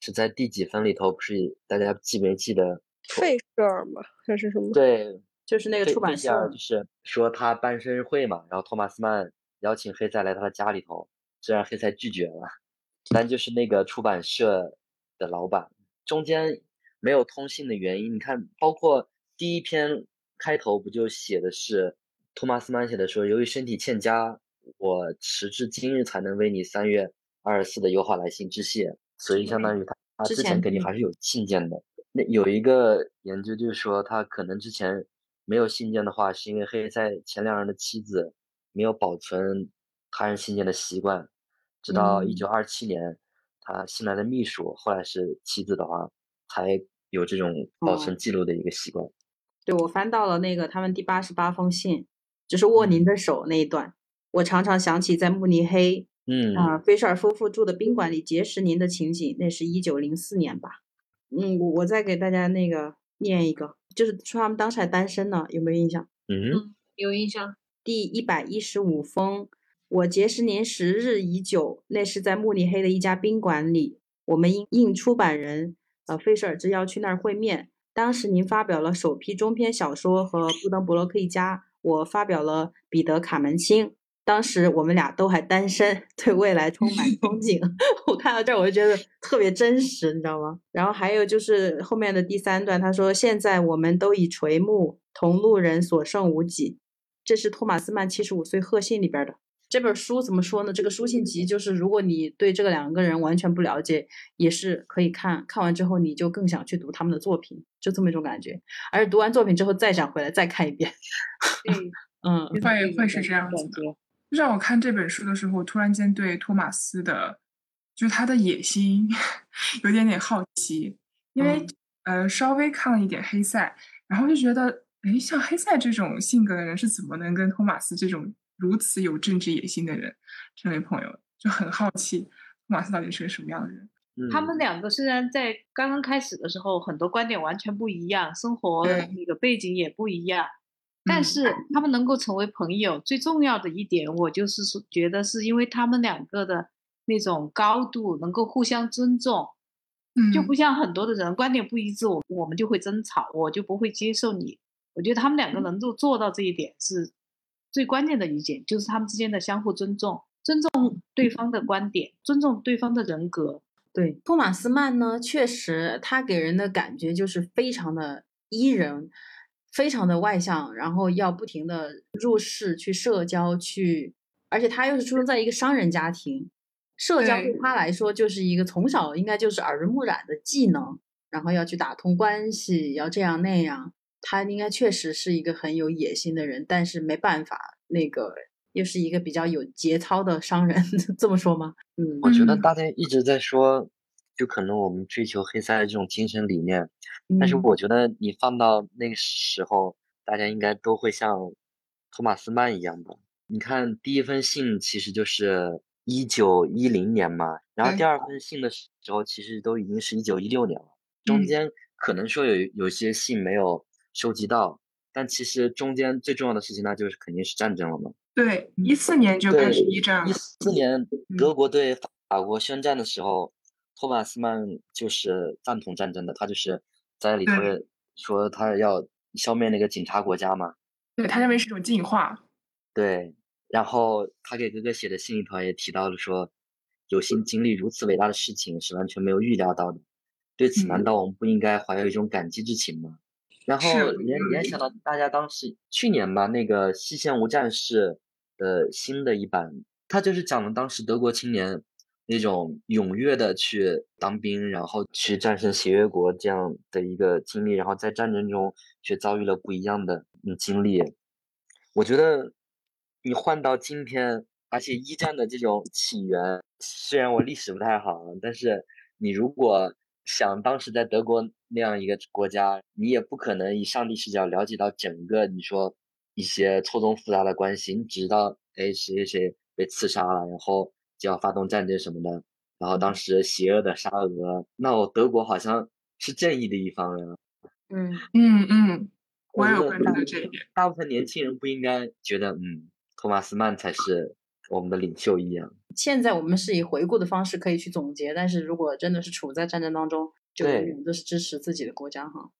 是在第几分里头？不是大家记没记得？费舍尔吗？还是什么？对。就是那个出版社，就是说他办生日会嘛，然后托马斯曼邀请黑塞来他的家里头，虽然黑塞拒绝了，但就是那个出版社的老板，中间没有通信的原因，你看，包括第一篇开头不就写的是托马斯曼写的说，由于身体欠佳，我时至今日才能为你三月二十四的优化来信致谢，所以相当于他他之前肯定还是有信件的。那有一个研究就是说，他可能之前。没有信件的话，是因为黑塞前两任的妻子没有保存他人信件的习惯，直到一九二七年，他新来的秘书后来是妻子的话，才有这种保存记录的一个习惯。对，我翻到了那个他们第八十八封信，就是握您的手那一段。我常常想起在慕尼黑，嗯啊，菲舍尔夫妇住的宾馆里结识您的情景，那是一九零四年吧？嗯，我我再给大家那个念一个。就是说他们当时还单身呢，有没有印象？嗯，有印象。第一百一十五封，我结识您时日已久，那是在慕尼黑的一家宾馆里，我们应应出版人呃费舍尔之邀去那儿会面。当时您发表了首批中篇小说和布登伯罗克一家，我发表了彼得卡门钦。当时我们俩都还单身，对未来充满憧憬。我看到这儿，我就觉得特别真实，你知道吗？然后还有就是后面的第三段，他说：“现在我们都已垂暮，同路人所剩无几。”这是托马斯曼七十五岁贺信里边的这本书怎么说呢？这个书信集就是，如果你对这个两个人完全不了解，也是可以看看完之后，你就更想去读他们的作品，就这么一种感觉。而且读完作品之后，再想回来再看一遍。嗯，会会是这样子的。让我看这本书的时候，突然间对托马斯的，就是他的野心 有点点好奇，因为呃稍微看了一点黑塞，然后就觉得，哎，像黑塞这种性格的人是怎么能跟托马斯这种如此有政治野心的人成为朋友？就很好奇托马斯到底是个什么样的人。他们两个虽然在刚刚开始的时候很多观点完全不一样，生活那个背景也不一样。但是他们能够成为朋友，最重要的一点，我就是说，觉得是因为他们两个的那种高度能够互相尊重，嗯，就不像很多的人观点不一致，我我们就会争吵，我就不会接受你。我觉得他们两个能够做到这一点，是最关键的一点，就是他们之间的相互尊重，尊重对方的观点，尊重对方的人格。对，托马斯曼呢，确实他给人的感觉就是非常的伊人。非常的外向，然后要不停的入世去社交，去而且他又是出生在一个商人家庭，社交对他来说就是一个从小应该就是耳濡目染的技能，然后要去打通关系，要这样那样。他应该确实是一个很有野心的人，但是没办法，那个又是一个比较有节操的商人，这么说吗？嗯，我觉得大家一直在说，就可能我们追求黑塞的这种精神理念，但是我觉得你放到那个时候，大家应该都会像托马斯曼一样的。你看，第一封信其实就是一九一零年嘛，然后第二封信的时候，其实都已经是一九一六年了，中间可能说有有些信没有。收集到，但其实中间最重要的事情，那就是肯定是战争了嘛。对，一四年就开始一战了。一四年德国对法国宣战的时候，托马斯曼就是赞同战争的，他就是在里头说他要消灭那个警察国家嘛。对他认为是一种进化。对，然后他给哥哥写的信里头也提到了说，有幸经历如此伟大的事情是完全没有预料到的，对此难道我们不应该怀有一种感激之情吗？然后联联想到大家当时去年吧，那个《西线无战事》的新的一版，他就是讲了当时德国青年那种踊跃的去当兵，然后去战胜协约国这样的一个经历，然后在战争中却遭遇了不一样的经历。我觉得你换到今天，而且一战的这种起源，虽然我历史不太好，但是你如果想当时在德国。那样一个国家，你也不可能以上帝视角了解到整个你说一些错综复杂的关系，你只知道哎谁谁谁被刺杀了，然后就要发动战争什么的，然后当时邪恶的沙俄，那我德国好像是正义的一方呀。嗯嗯嗯，我有关注到这一点。大部分年轻人不应该觉得嗯托马斯曼才是我们的领袖一样。现在我们是以回顾的方式可以去总结，但是如果真的是处在战争当中。就永远，都是支持自己的国家哈。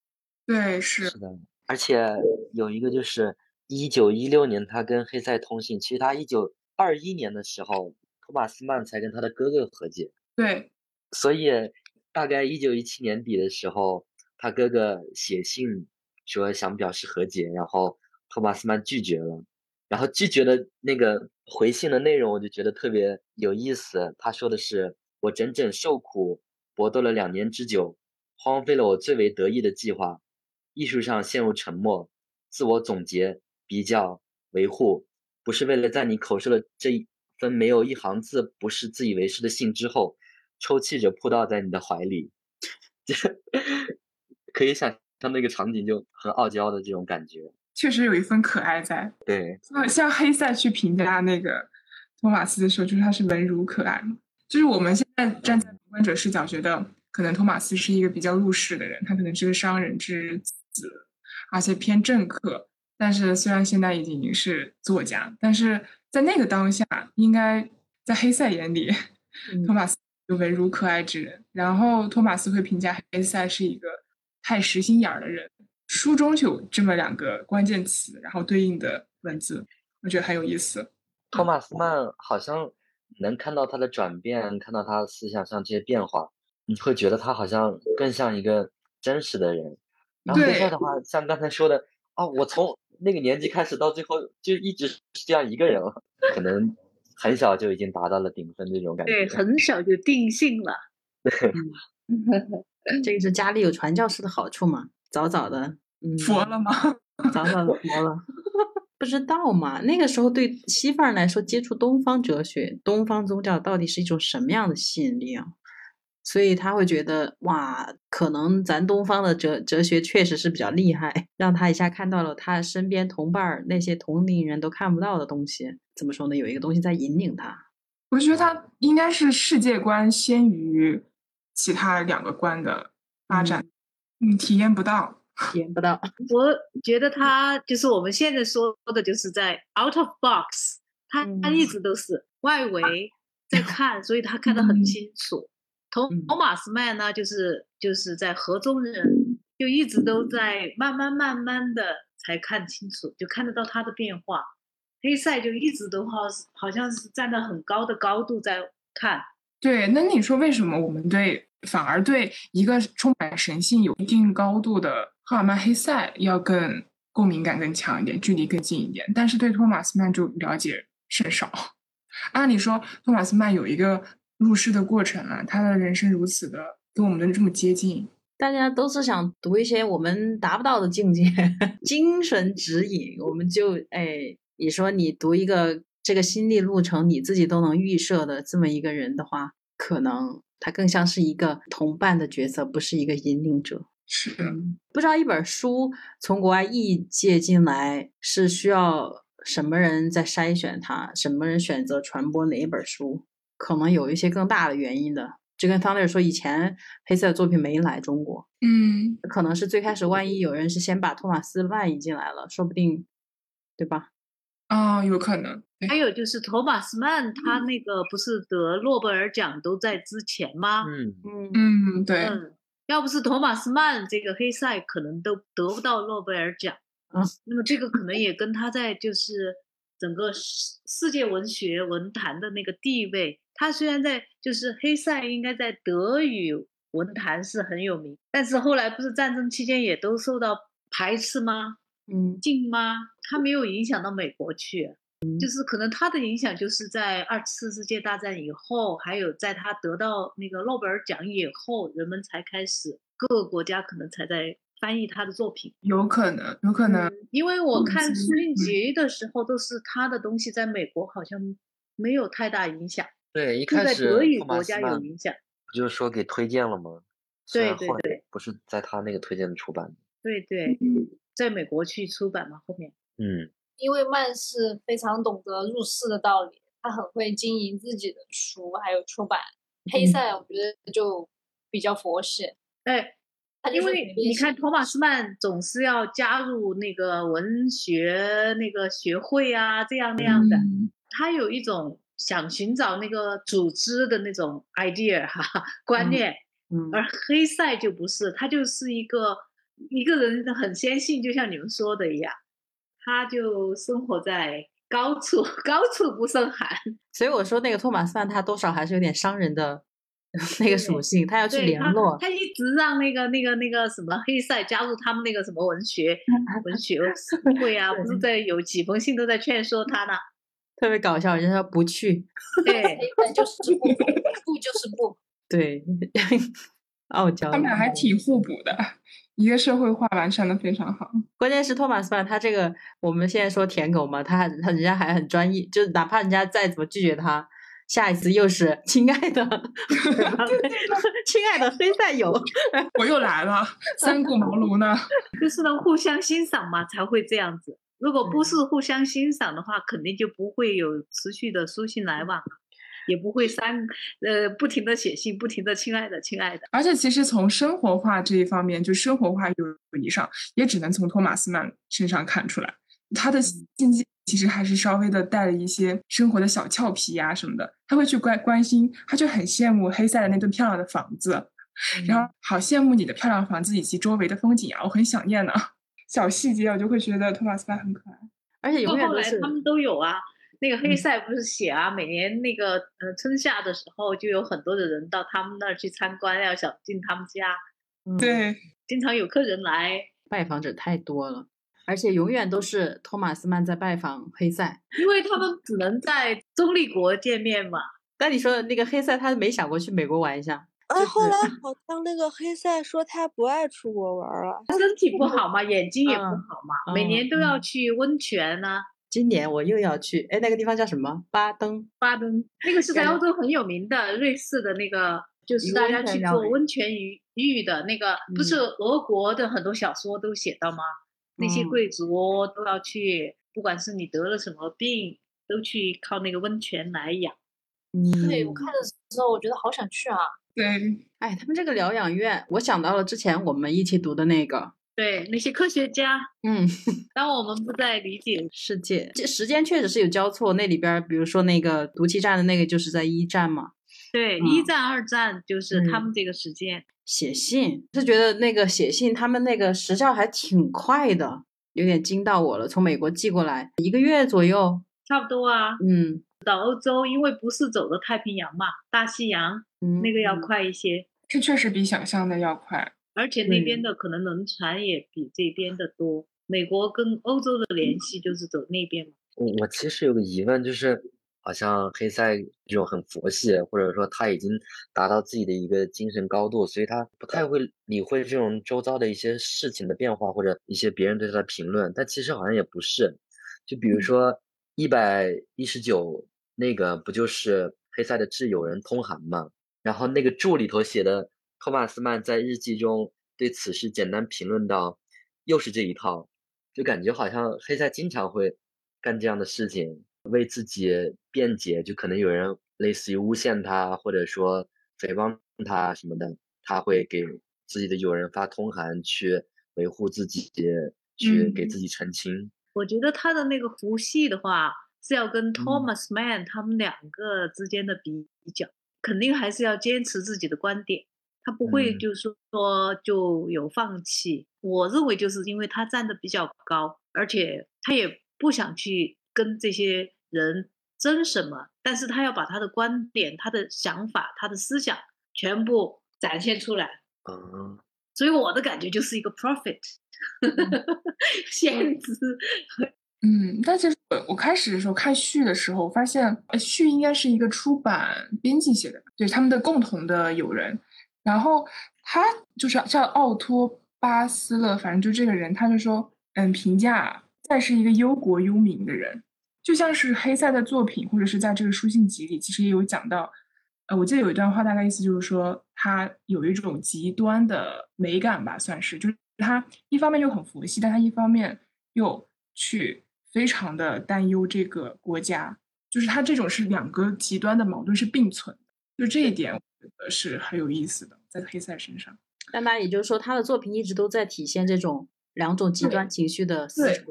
对，是是的，而且有一个就是一九一六年他跟黑塞通信，其实他一九二一年的时候，托马斯曼才跟他的哥哥和解。对，所以大概一九一七年底的时候，他哥哥写信说想表示和解，然后托马斯曼拒绝了，然后拒绝的那个回信的内容，我就觉得特别有意思。他说的是：“我整整受苦。”搏斗了两年之久，荒废了我最为得意的计划，艺术上陷入沉默，自我总结、比较、维护，不是为了在你口述的这一分没有一行字不是自以为是的信之后，抽泣着扑倒在你的怀里，可以想象那个场景就很傲娇的这种感觉，确实有一份可爱在。对，像黑塞去评价那个托马斯的时候，就是他是文儒可爱嘛，就是我们现在站在旁。观者视角觉得，可能托马斯是一个比较入世的人，他可能是个商人之子，而且偏政客。但是虽然现在已经是作家，但是在那个当下，应该在黑塞眼里，托马斯就文如可爱之人。然后托马斯会评价黑塞是一个太实心眼儿的人。书中就有这么两个关键词，然后对应的文字，我觉得很有意思。托马斯曼好像。能看到他的转变，看到他思想上这些变化，你会觉得他好像更像一个真实的人。然后黑塞的话，像刚才说的，哦，我从那个年纪开始到最后就一直是这样一个人了，可能很小就已经达到了顶峰这种感觉。对，很小就定性了。这个是家里有传教士的好处嘛？早早的，嗯，佛了吗？早早的佛了。不知道嘛？那个时候对西方人来说，接触东方哲学、东方宗教到底是一种什么样的吸引力啊？所以他会觉得哇，可能咱东方的哲哲学确实是比较厉害，让他一下看到了他身边同伴儿那些同龄人都看不到的东西。怎么说呢？有一个东西在引领他。我觉得他应该是世界观先于其他两个观的发展，嗯体验不到。体验不到，我觉得他就是我们现在说的，就是在 out of box，他他一直都是外围在看，所以他看得很清楚。托托马斯曼呢，就是就是在河中人，就一直都在慢慢慢慢的才看清楚，就看得到他的变化。黑塞就一直都好好像是站在很高的高度在看。对，那你说为什么我们对反而对一个充满神性、有一定高度的？赫尔曼·黑塞要更共鸣感更强一点，距离更近一点，但是对托马斯曼就了解甚少。按理说，托马斯曼有一个入世的过程啊，他的人生如此的跟我们的这么接近。大家都是想读一些我们达不到的境界，精神指引。我们就哎，你说你读一个这个心历路程，你自己都能预设的这么一个人的话，可能他更像是一个同伴的角色，不是一个引领者。是的，不知道一本书从国外译借进来是需要什么人在筛选它，什么人选择传播哪一本书，可能有一些更大的原因的。就跟 Thunder 说，以前黑色的作品没来中国，嗯，可能是最开始万一有人是先把托马斯曼引进来了，说不定，对吧？啊，有可能。还有就是托马斯曼，他那个不是得诺贝尔奖都在之前吗？嗯嗯嗯，对。嗯，要不是托马斯曼，这个黑塞可能都得不到诺贝尔奖。嗯，那么这个可能也跟他在就是整个世世界文学文坛的那个地位。他虽然在就是黑塞应该在德语文坛是很有名，但是后来不是战争期间也都受到排斥吗？嗯，禁吗？他没有影响到美国去，就是可能他的影响就是在二次世界大战以后，还有在他得到那个诺贝尔奖以后，人们才开始各个国家可能才在翻译他的作品。有可能，有可能，因为我看嗯苏运杰的时候，都是他的东西在美国好像没有太大影响。对，一开始德语国家有影响。不就是说给推荐了吗？对对对不是在他那个推荐的出版的。对对，在美国去出版嘛，后面。嗯，因为曼是非常懂得入世的道理，他很会经营自己的书，还有出版。黑塞我觉得就比较佛系，哎，他因为你看托马斯曼总是要加入那个文学那个学会啊，这样那样的，嗯他有一种想寻找那个组织的那种 idea 哈哈观念，嗯而黑塞就不是，他就是一个一个人很先进，就像你们说的一样，他就生活在高处，高处不胜寒。所以我说那个托马斯曼他多少还是有点商人的 那个属性，他要去联络，他一直让那个那个那个什么黑塞加入他们那个什么文学文学 会啊，不是在有几封信都在劝说他呢。特别搞笑，人家说不去，对，就是不，不就是不。对，傲娇。他们俩还挺互补的，一个社会化完善的非常好。关键是托马斯曼他这个我们现在说舔狗嘛，他还他人家还很专一，就是哪怕人家再怎么拒绝他，下一次又是亲爱的，亲爱的黑塞友，我又来了，三顾茅庐呢。就是能互相欣赏嘛，才会这样子。如果不是互相欣赏的话，肯定就不会有持续的书信来往，也不会三呃不停的写信，不停的亲爱的亲爱的。而且其实从生活化这一方面，就生活化友谊上，也只能从托马斯曼身上看出来，他的信息其实还是稍微的带了一些生活的小俏皮呀、什么的。他会去关关心，他就很羡慕黑塞的那栋漂亮的房子，然后好羡慕你的漂亮房子以及周围的风景啊，我很想念呢。小细节我就会觉得托马斯曼很可爱。而且到永远都是后来他们都有啊。那个黑塞不是写啊，每年那个呃春夏的时候，就有很多的人到他们那儿去参观，要想进他们家，嗯对，经常有客人来，拜访者太多了，而且永远都是托马斯曼在拜访黑塞。因为他们只能在中立国见面嘛。但你说的那个黑塞，他没想过去美国玩一下？哎，后来好像那个黑塞说他不爱出国玩了。他身体不好嘛，眼睛也不嗯好嘛，每年都要去温泉呢、今年我又要去，哎，那个地方叫什么？巴登。巴登，那个是在欧洲很有名的，瑞士的那个，就是大家去做温泉浴浴的那个，不是俄国的很多小说都写到吗？那些嗯贵族都要去，不管是你得了什么病，都去靠那个温泉来养。嗯，对我看的时候，我觉得好想去啊。对，哎，他们这个疗养院，我想到了之前我们一起读的那个，对，那些科学家，嗯，当我们不再理解世界，这时间确实是有交错。那里边儿，比如说那个毒气站的那个，就是在一战嘛，对，嗯。一战、二战就是他嗯们这个时间。写信是觉得那个写信，他们那个时效还挺快的，有点惊到我了。从美国寄过来一个月左右，差不多啊，嗯到欧洲，因为不是走的太平洋嘛，大西洋嗯，那个要嗯快一些，这确实比想象的要快。而且那边的可能轮船也比这边的多。美国跟欧洲的联系就是走那边嘛。我我其实有个疑问，就是好像黑塞这种很佛系，或者说他已经达到自己的一个精神高度，所以他不太会理会这种周遭的一些事情的变化或者一些别人对他的评论。但其实好像也不是，就比如说一百一十九那个不就是黑塞的挚友人通函嘛？然后那个注里头写的托马斯曼在日记中对此事简单评论到，又是这一套，就感觉好像黑塞经常会干这样的事情。为自己辩解，就可能有人类似于诬陷他，或者说诽谤他什么的，他会给自己的友人发通函去维护自己，去给自己澄清。我觉得他的那个胡系的话，是要跟 Thomas Mann 他们两个之间的比较，肯定还是要坚持自己的观点，他不会就是说就有放弃。我认为就是因为他站的比较高，而且他也不想去。跟这些人争什么？但是他要把他的观点、他的想法、他的思想全部展现出来。嗯，所以我的感觉就是一个 profit，先知。嗯，但其实我我开始的时候看序的时候，发现序应该是一个出版编辑写的，对他们的共同的友人。然后他就是叫奥托巴斯勒，反正就这个人，他就说，嗯，评价。再是一个忧国忧民的人，就像是黑塞的作品，或者是在这个书信集里，其实也有讲到。呃，我记得有一段话，大概意思就是说，他有一种极端的美感吧，算是，就是他一方面又很佛系，但他一方面又去非常的担忧这个国家，就是他这种是两个极端的矛盾是并存的，就这一点我觉得是很有意思的，在黑塞身上。那那也就是说，他的作品一直都在体现这种两种极端情绪的撕扯。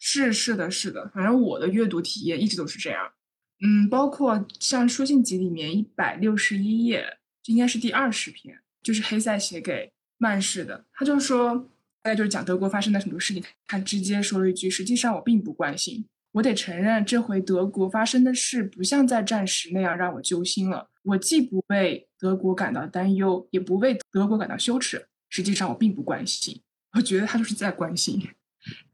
是是的，是的，反正我的阅读体验一直都是这样。嗯，包括像书信集里面一百六十一页，应该是第二十篇，就是黑塞写给曼氏的。他就说，大概就是讲德国发生的很多事情。他直接说了一句：“实际上我并不关心。我得承认，这回德国发生的事不像在战时那样让我揪心了。我既不为德国感到担忧，也不为德国感到羞耻。实际上我并不关心。我觉得他就是在关心。”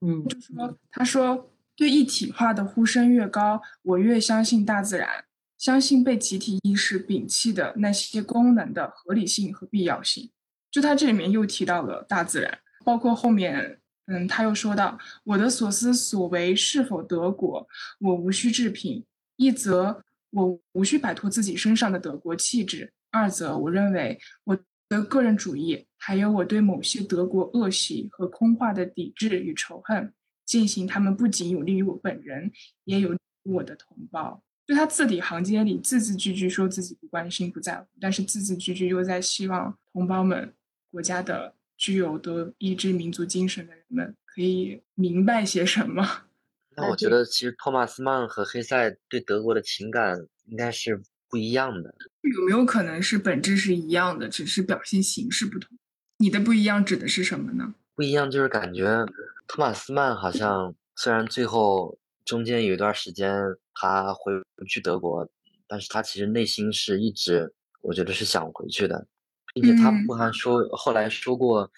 嗯，就说他说，对一体化的呼声越高，我越相信大自然，相信被集体意识摒弃的那些功能的合理性和必要性。就他这里面又提到了大自然，包括后面，嗯，他又说到，我的所思所为是否德国，我无需置评；一则我无需摆脱自己身上的德国气质；二则我认为我。的个人主义，还有我对某些德国恶习和空话的抵制与仇恨，进行他们不仅有利于我本人，也有我的同胞。就他字里行间里字字句句说自己不关心、不在乎，但是字字句句又在希望同胞们、国家的具有德意志民族精神的人们可以明白些什么。那我觉得，其实托马斯曼和黑塞对德国的情感应该是。不一样的，有没有可能是本质是一样的，只是表现形式不同？你的不一样指的是什么呢？不一样就是感觉托马斯曼好像虽然最后中间有一段时间他回不去德国，但是他其实内心是一直我觉得是想回去的，并且他不还说后来说过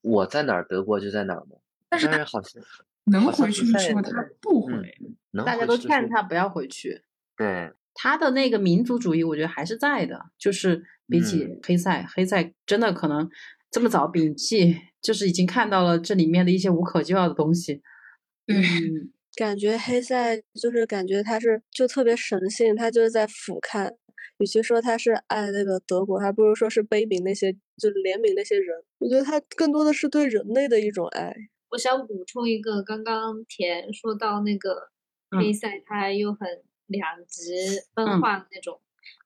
我在哪儿德国就在哪儿吗？但是好像能回去的时候他不回，大家都劝他不要回去。对。他的那个民族主义，我觉得还是在的，就是比起黑塞，黑塞真的可能这么早摒弃，就是已经看到了这里面的一些无可救药的东西。嗯，感觉黑塞就是感觉他是就特别神性，他就是在俯瞰，与其说他是爱那个德国，还不如说是悲悯那些，就怜悯那些人。我觉得他更多的是对人类的一种爱。我想补充一个，刚刚田说到那个黑塞，他又很。两极分化的那种，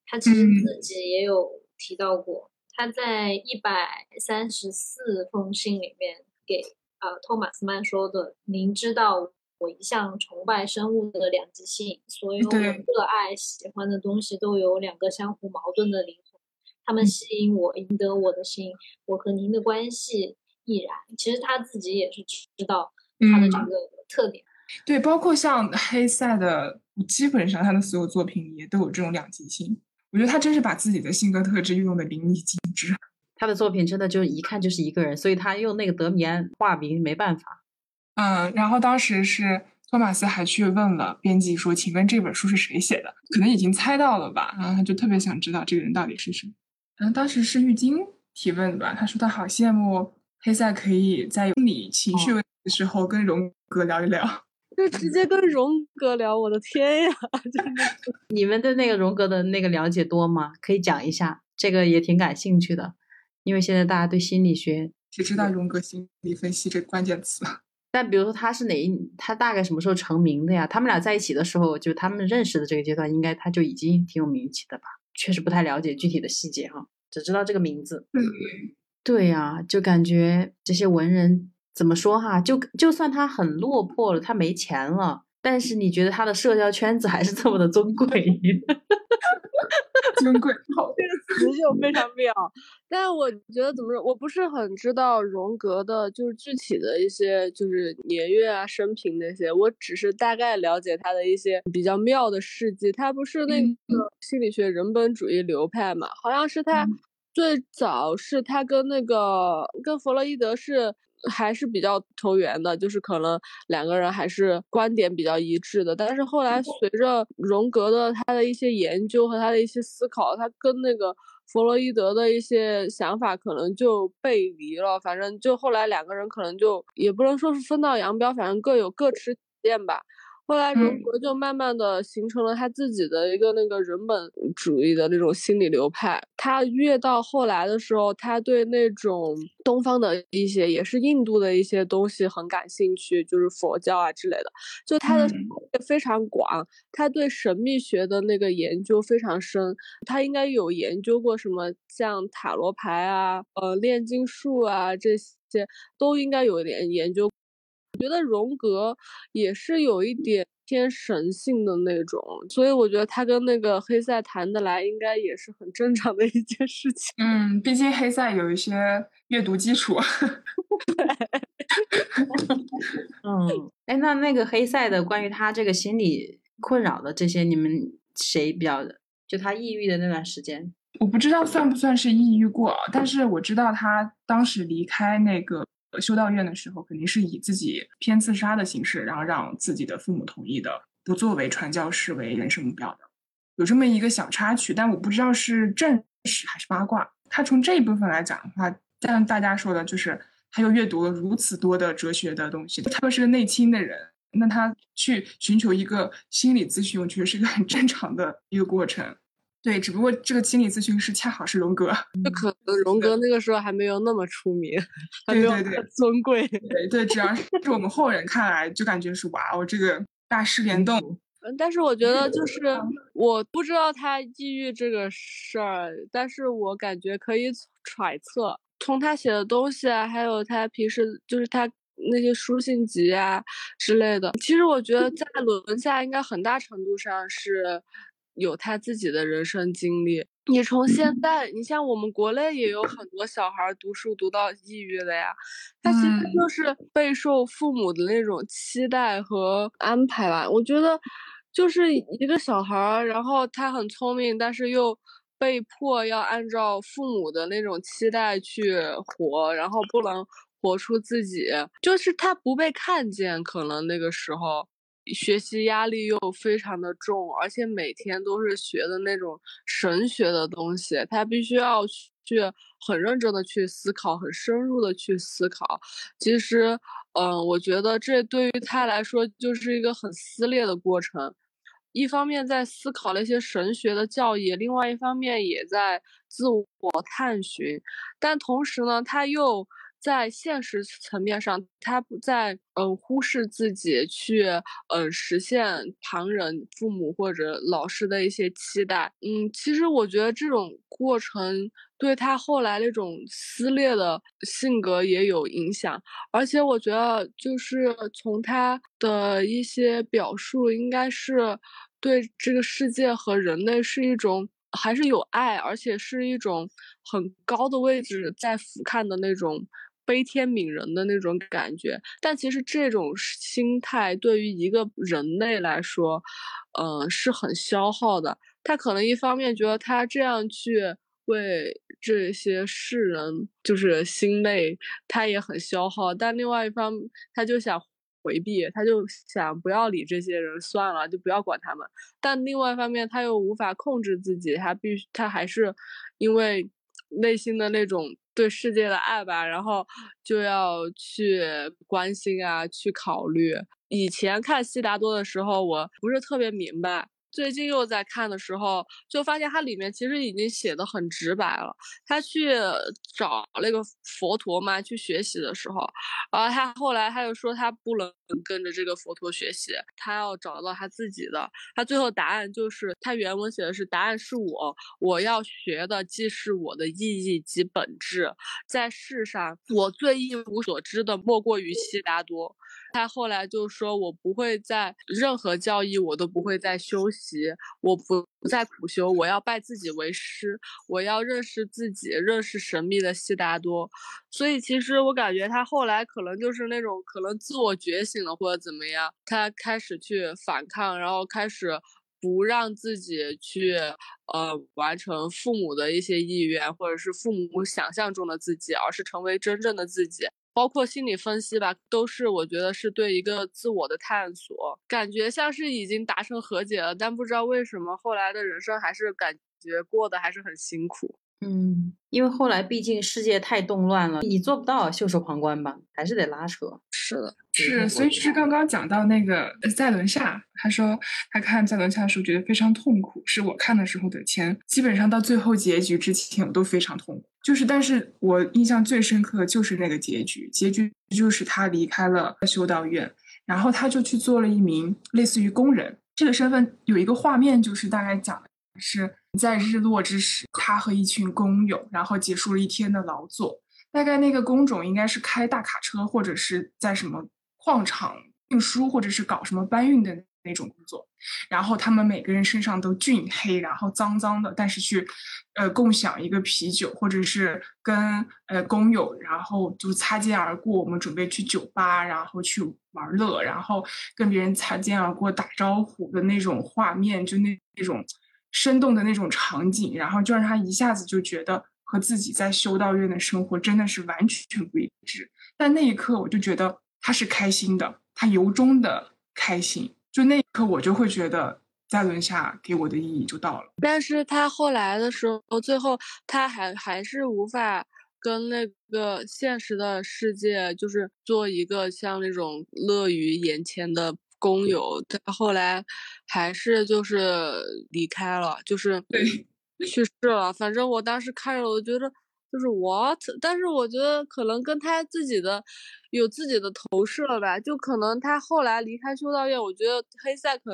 他其实自己也有提到过。他在一百三十四封信里面给呃托马斯曼说的：“您知道我一向崇拜生物的两极性，所有我热爱喜欢的东西都有两个相互矛盾的灵魂，他们吸引我，赢得我的心。我和您的关系亦然。其实他自己也是知道他的这个特点。对，包括像黑塞的。”基本上他的所有作品也都有这种两极性，我觉得他真是把自己的性格特质运用的淋漓尽致。他的作品真的就一看就是一个人，所以他用那个德米安化名没办法。嗯，然后当时是托马斯还去问了编辑说：“请问这本书是谁写的？”可能已经猜到了吧，然后他就特别想知道这个人到底是谁。然后当时是玉晶提问的吧，他说他好羡慕黑塞可以在心理情绪问题的时候跟荣格聊一聊，就直接跟荣格聊，我的天呀！你们对那个荣格的那个了解多吗？可以讲一下，这个也挺感兴趣的，因为现在大家对心理学只知道荣格心理分析这关键词。但比如说他是哪一，他大概什么时候成名的呀？他们俩在一起的时候，就他们认识的这个阶段，应该他就已经挺有名气的吧？确实不太了解具体的细节哈，只知道这个名字。对，对呀，就感觉这些文人怎么说哈？就就算他很落魄了，他没钱了，但是你觉得他的社交圈子还是这么的尊贵。尊贵，好这个词就非常妙。但是我觉得怎么说，我不是很知道荣格的，就是具体的一些就是年月啊、生平那些，我只是大概了解他的一些比较妙的事迹。他不是那个心理学人本主义流派嘛？好像是他最早是他跟那个跟弗洛伊德是。还是比较投缘的，就是可能两个人还是观点比较一致的。但是后来随着荣格的他的一些研究和他的一些思考，他跟那个弗洛伊德的一些想法可能就背离了。反正就后来两个人可能就也不能说是分道扬镳，反正各有各持己见吧。后来荣格就慢慢的形成了他自己的一个那个人本主义的那种心理流派。他越到后来的时候，他对那种东方的一些，也是印度的一些东西很感兴趣，就是佛教啊之类的。就他的非常广，他对神秘学的那个研究非常深。他应该有研究过什么像塔罗牌啊、呃炼金术啊这些，都应该有点研究。我觉得荣格也是有一点偏神性的那种，所以我觉得他跟那个黑塞谈得来，应该也是很正常的一件事情。嗯，毕竟黑塞有一些阅读基础。嗯，哎，那那个黑塞的关于他这个心理困扰的这些，你们谁比较？就他抑郁的那段时间，我不知道算不算是抑郁过，但是我知道他当时离开那个。修道院的时候，肯定是以自己偏自杀的形式，然后让自己的父母同意的，不作为传教士为人生目标的，有这么一个小插曲，但我不知道是正史还是八卦。他从这一部分来讲的话，像大家说的，就是他又阅读了如此多的哲学的东西，他又是个内倾的人，那他去寻求一个心理咨询，我觉得是一个很正常的一个过程。对，只不过这个心理咨询师恰好是荣格，就可能荣格那个时候还没有那么出名，对对对，尊贵。对对，只要是我们后人看来，就感觉是哇哦，这个大师联动。嗯，但是我觉得就是我不知道他抑郁这个事儿，但是我感觉可以揣测，从他写的东西啊，还有他平时就是他那些书信集啊之类的，其实我觉得在伦下应该很大程度上是。有他自己的人生经历。你从现在，你像我们国内也有很多小孩读书读到抑郁了呀，他其实就是备受父母的那种期待和安排吧。我觉得，就是一个小孩，然后他很聪明，但是又被迫要按照父母的那种期待去活，然后不能活出自己，就是他不被看见，可能那个时候。学习压力又非常的重，而且每天都是学的那种神学的东西，他必须要去很认真的去思考，很深入的去思考。其实，嗯，我觉得这对于他来说就是一个很撕裂的过程。一方面在思考那些神学的教义，另外一方面也在自我探寻，但同时呢，他又。在现实层面上，他不在嗯忽视自己去嗯实现旁人、父母或者老师的一些期待。嗯，其实我觉得这种过程对他后来那种撕裂的性格也有影响。而且我觉得，就是从他的一些表述，应该是对这个世界和人类是一种还是有爱，而且是一种很高的位置在俯瞰的那种。悲天悯人的那种感觉，但其实这种心态对于一个人类来说，嗯，是很消耗的。他可能一方面觉得他这样去为这些世人就是心累，他也很消耗；但另外一方，他就想回避，他就想不要理这些人算了，就不要管他们。但另外一方面，他又无法控制自己，他必须他还是因为内心的那种对世界的爱吧，然后就要去关心啊，去考虑。以前看悉达多的时候，我不是特别明白。最近又在看的时候，就发现它里面其实已经写的很直白了。他去找那个佛陀嘛，去学习的时候，然后他后来他又说他不能跟着这个佛陀学习，他要找到他自己的。他最后答案就是他原文写的是：答案是我，我要学的既是我的意义及本质。在世上，我最一无所知的莫过于悉达多。他后来就说：“我不会在任何教义，我都不会再修习，我不不再苦修，我要拜自己为师，我要认识自己，认识神秘的悉达多。所以其实我感觉他后来可能就是那种可能自我觉醒了或者怎么样，他开始去反抗，然后开始不让自己去呃完成父母的一些意愿，或者是父母想象中的自己，而是成为真正的自己。”包括心理分析吧，都是我觉得是对一个自我的探索，感觉像是已经达成和解了，但不知道为什么后来的人生还是感觉过得还是很辛苦。嗯，因为后来毕竟世界太动乱了，你做不到袖手旁观吧，还是得拉扯。是的，是，所以就是刚刚讲到那个在轮下，他说他看在轮下的时候觉得非常痛苦，是我看的时候的前，基本上到最后结局之前我都非常痛苦。就是，但是我印象最深刻的就是那个结局，结局就是他离开了修道院，然后他就去做了一名类似于工人这个身份，有一个画面就是大概讲的是。在日落之时，他和一群工友，然后结束了一天的劳作。大概那个工种应该是开大卡车，或者是在什么矿场运输，或者是搞什么搬运的那种工作。然后他们每个人身上都俊黑，然后脏脏的，但是去呃共享一个啤酒，或者是跟呃工友，然后就擦肩而过。我们准备去酒吧，然后去玩乐，然后跟别人擦肩而过打招呼的那种画面，就那那种。生动的那种场景，然后就让他一下子就觉得和自己在修道院的生活真的是完全不一致。但那一刻，我就觉得他是开心的，他由衷的开心。就那一刻，我就会觉得在轮下给我的意义就到了。但是他后来的时候，最后他还还是无法跟那个现实的世界，就是做一个像那种乐于眼前的。工友，他后来还是就是离开了，就是去世了。反正我当时看着，我觉得就是 what，但是我觉得可能跟他自己的有自己的投射吧。就可能他后来离开修道院，我觉得黑塞可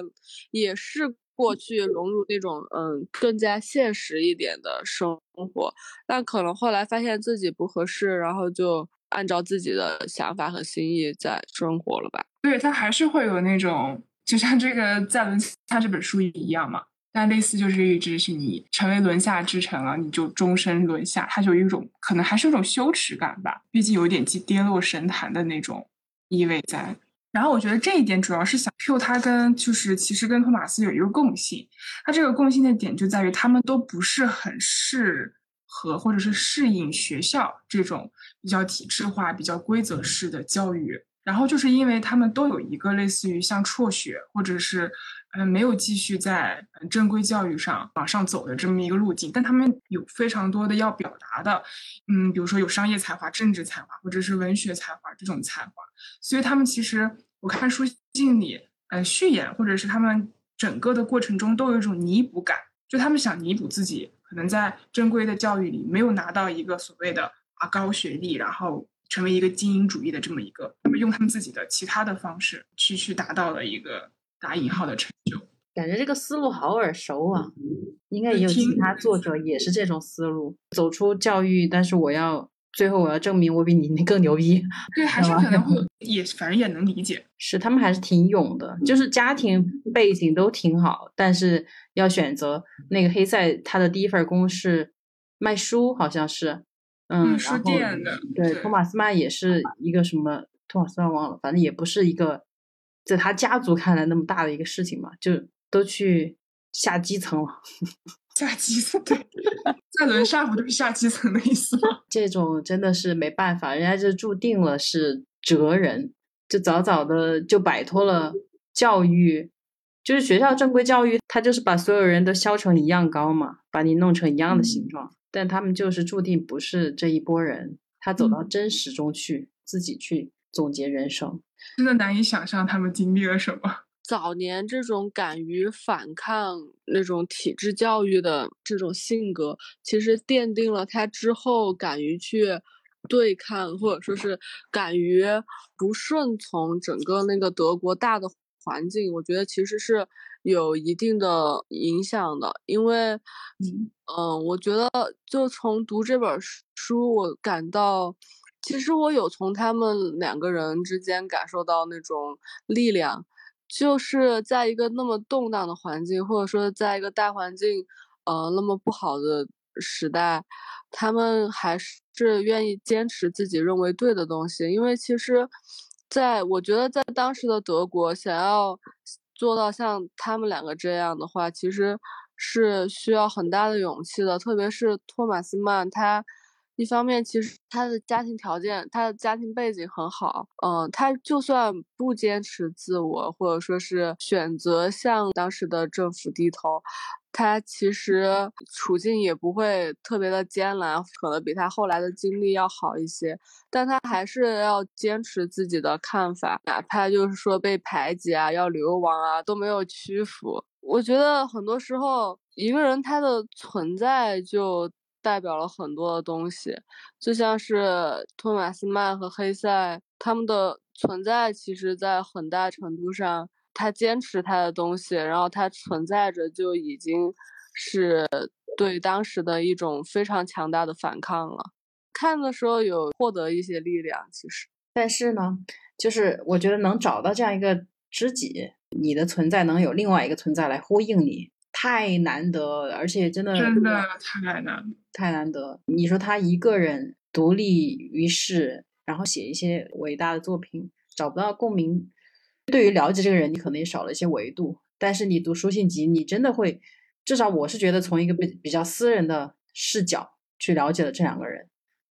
也是过去融入那种嗯更加现实一点的生活，但可能后来发现自己不合适，然后就按照自己的想法和心意在生活了吧。对他还是会有那种，就像这个在轮下这本书一样嘛。但类似就是一直是你成为轮下之臣了，你就终身轮下，他就有一种可能还是有种羞耻感吧。毕竟有点跌跌落神坛的那种意味在。然后我觉得这一点主要是想 Q 他跟就是其实跟托马斯有一个共性，他这个共性的点就在于他们都不是很适合或者是适应学校这种比较体制化、比较规则式的教育。然后就是因为他们都有一个类似于像辍学，或者是嗯没有继续在正规教育上往上走的这么一个路径，但他们有非常多的要表达的，嗯，比如说有商业才华、政治才华，或者是文学才华这种才华，所以他们其实我看书信里，呃，序言或者是他们整个的过程中都有一种弥补感，就他们想弥补自己可能在正规的教育里没有拿到一个所谓的啊高学历，然后。成为一个精英主义的这么一个，他们用他们自己的其他的方式去去达到了一个打引号的成就。感觉这个思路好耳熟啊，应该也有其他作者也是这种思路，走出教育，但是我要最后我要证明我比你更牛逼。对，还是可能会也反正也能理解。是他们还是挺勇的，就是家庭背景都挺好，但是要选择那个黑塞，他的第一份工是卖书，好像是。嗯，书店的对，托马斯曼也是一个什么？托马斯曼忘了，反正也不是一个在他家族看来那么大的一个事情嘛，就都去下基层了。下基层，对，在轮下不就是下基层的意思吗？这种真的是没办法，人家就注定了是哲人，就早早的就摆脱了教育，就是学校正规教育，他就是把所有人都削成一样高嘛，把你弄成一样的形状。但他们就是注定不是这一波人，他走到真实中去，自己去总结人生。真的难以想象他们经历了什么。早年这种敢于反抗那种体制教育的这种性格，其实奠定了他之后敢于去对抗，或者说是敢于不顺从整个那个德国大的环境。我觉得其实是有一定的影响的，因为，嗯，我觉得就从读这本书，我感到，其实我有从他们两个人之间感受到那种力量。就是在一个那么动荡的环境，或者说在一个大环境，呃，那么不好的时代，他们还是愿意坚持自己认为对的东西。因为其实，在我觉得，在当时的德国，想要做到像他们两个这样的话，其实是需要很大的勇气的。特别是托马斯曼，他。一方面，其实他的家庭条件，他的家庭背景很好，嗯，他就算不坚持自我，或者说是选择向当时的政府低头，他其实处境也不会特别的艰难，可能比他后来的经历要好一些，但他还是要坚持自己的看法，哪怕就是说被排挤啊，要流亡啊，都没有屈服。我觉得很多时候，一个人他的存在就。代表了很多的东西，就像是托马斯曼和黑塞他们的存在，其实在很大程度上，他坚持他的东西，然后他存在着就已经是对当时的一种非常强大的反抗了。看的时候有获得一些力量，其实，但是呢，就是我觉得能找到这样一个知己，你的存在能有另外一个存在来呼应你。太难得，而且真的真的太难，太难得。你说他一个人独立于世，然后写一些伟大的作品，找不到共鸣。对于了解这个人，你可能也少了一些维度。但是你读书信集，你真的会，至少我是觉得从一个比比较私人的视角去了解了这两个人，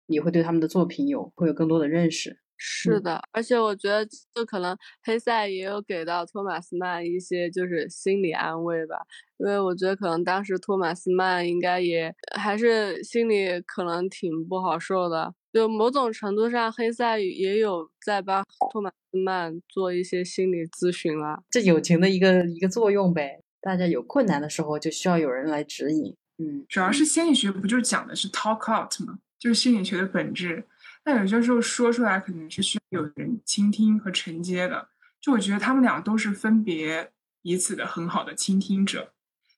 你会对他们的作品有会有更多的认识。是的，而且我觉得，就可能黑塞也有给到托马斯曼一些就是心理安慰吧，因为我觉得可能当时托马斯曼应该也还是心里可能挺不好受的，就某种程度上，黑塞也有在帮托马斯曼做一些心理咨询了，这友情的一个一个作用呗。大家有困难的时候就需要有人来指引，嗯，主要是心理学不就是讲的是 talk out 吗？就是心理学的本质。但有些时候说出来可能是需要有人倾听和承接的，就我觉得他们俩都是分别彼此的很好的倾听者。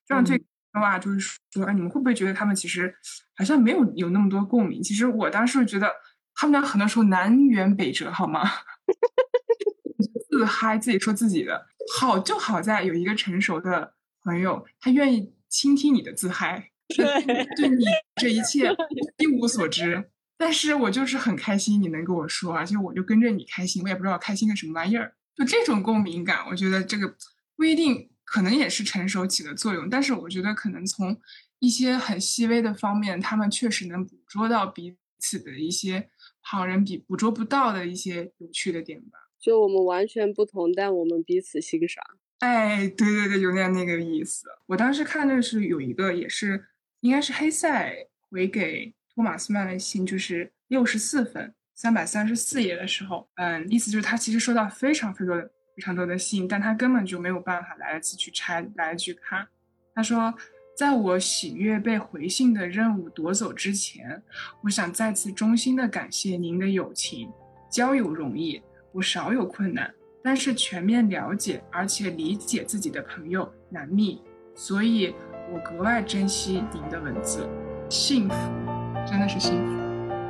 这样最话就是说，哎，你们会不会觉得他们其实好像没有有那么多共鸣？其实我当时觉得他们俩很多时候南辕北辙，好吗？自嗨，自己说自己的好，就好在有一个成熟的朋友，他愿意倾听你的自嗨，对 你这一切一无所知。但是我就是很开心，你能跟我说，而且我就跟着你开心，我也不知道开心个什么玩意儿。就这种共鸣感，我觉得这个不一定，可能也是成熟起的作用。但是我觉得可能从一些很细微的方面，他们确实能捕捉到彼此的一些旁人比捕捉不到的一些有趣的点吧。就我们完全不同，但我们彼此欣赏。哎，对对对，有点那个意思。我当时看的是有一个，也是应该是黑塞回给。托马斯曼的信就是六十四分，三百三十四页的时候，嗯，意思就是他其实收到非常非常、非常多的信，但他根本就没有办法来得及去拆，来得及看。他说，在我喜悦被回信的任务夺走之前，我想再次衷心的感谢您的友情。交友容易，我少有困难，但是全面了解而且理解自己的朋友难觅，所以我格外珍惜您的文字，幸福。真的是幸福，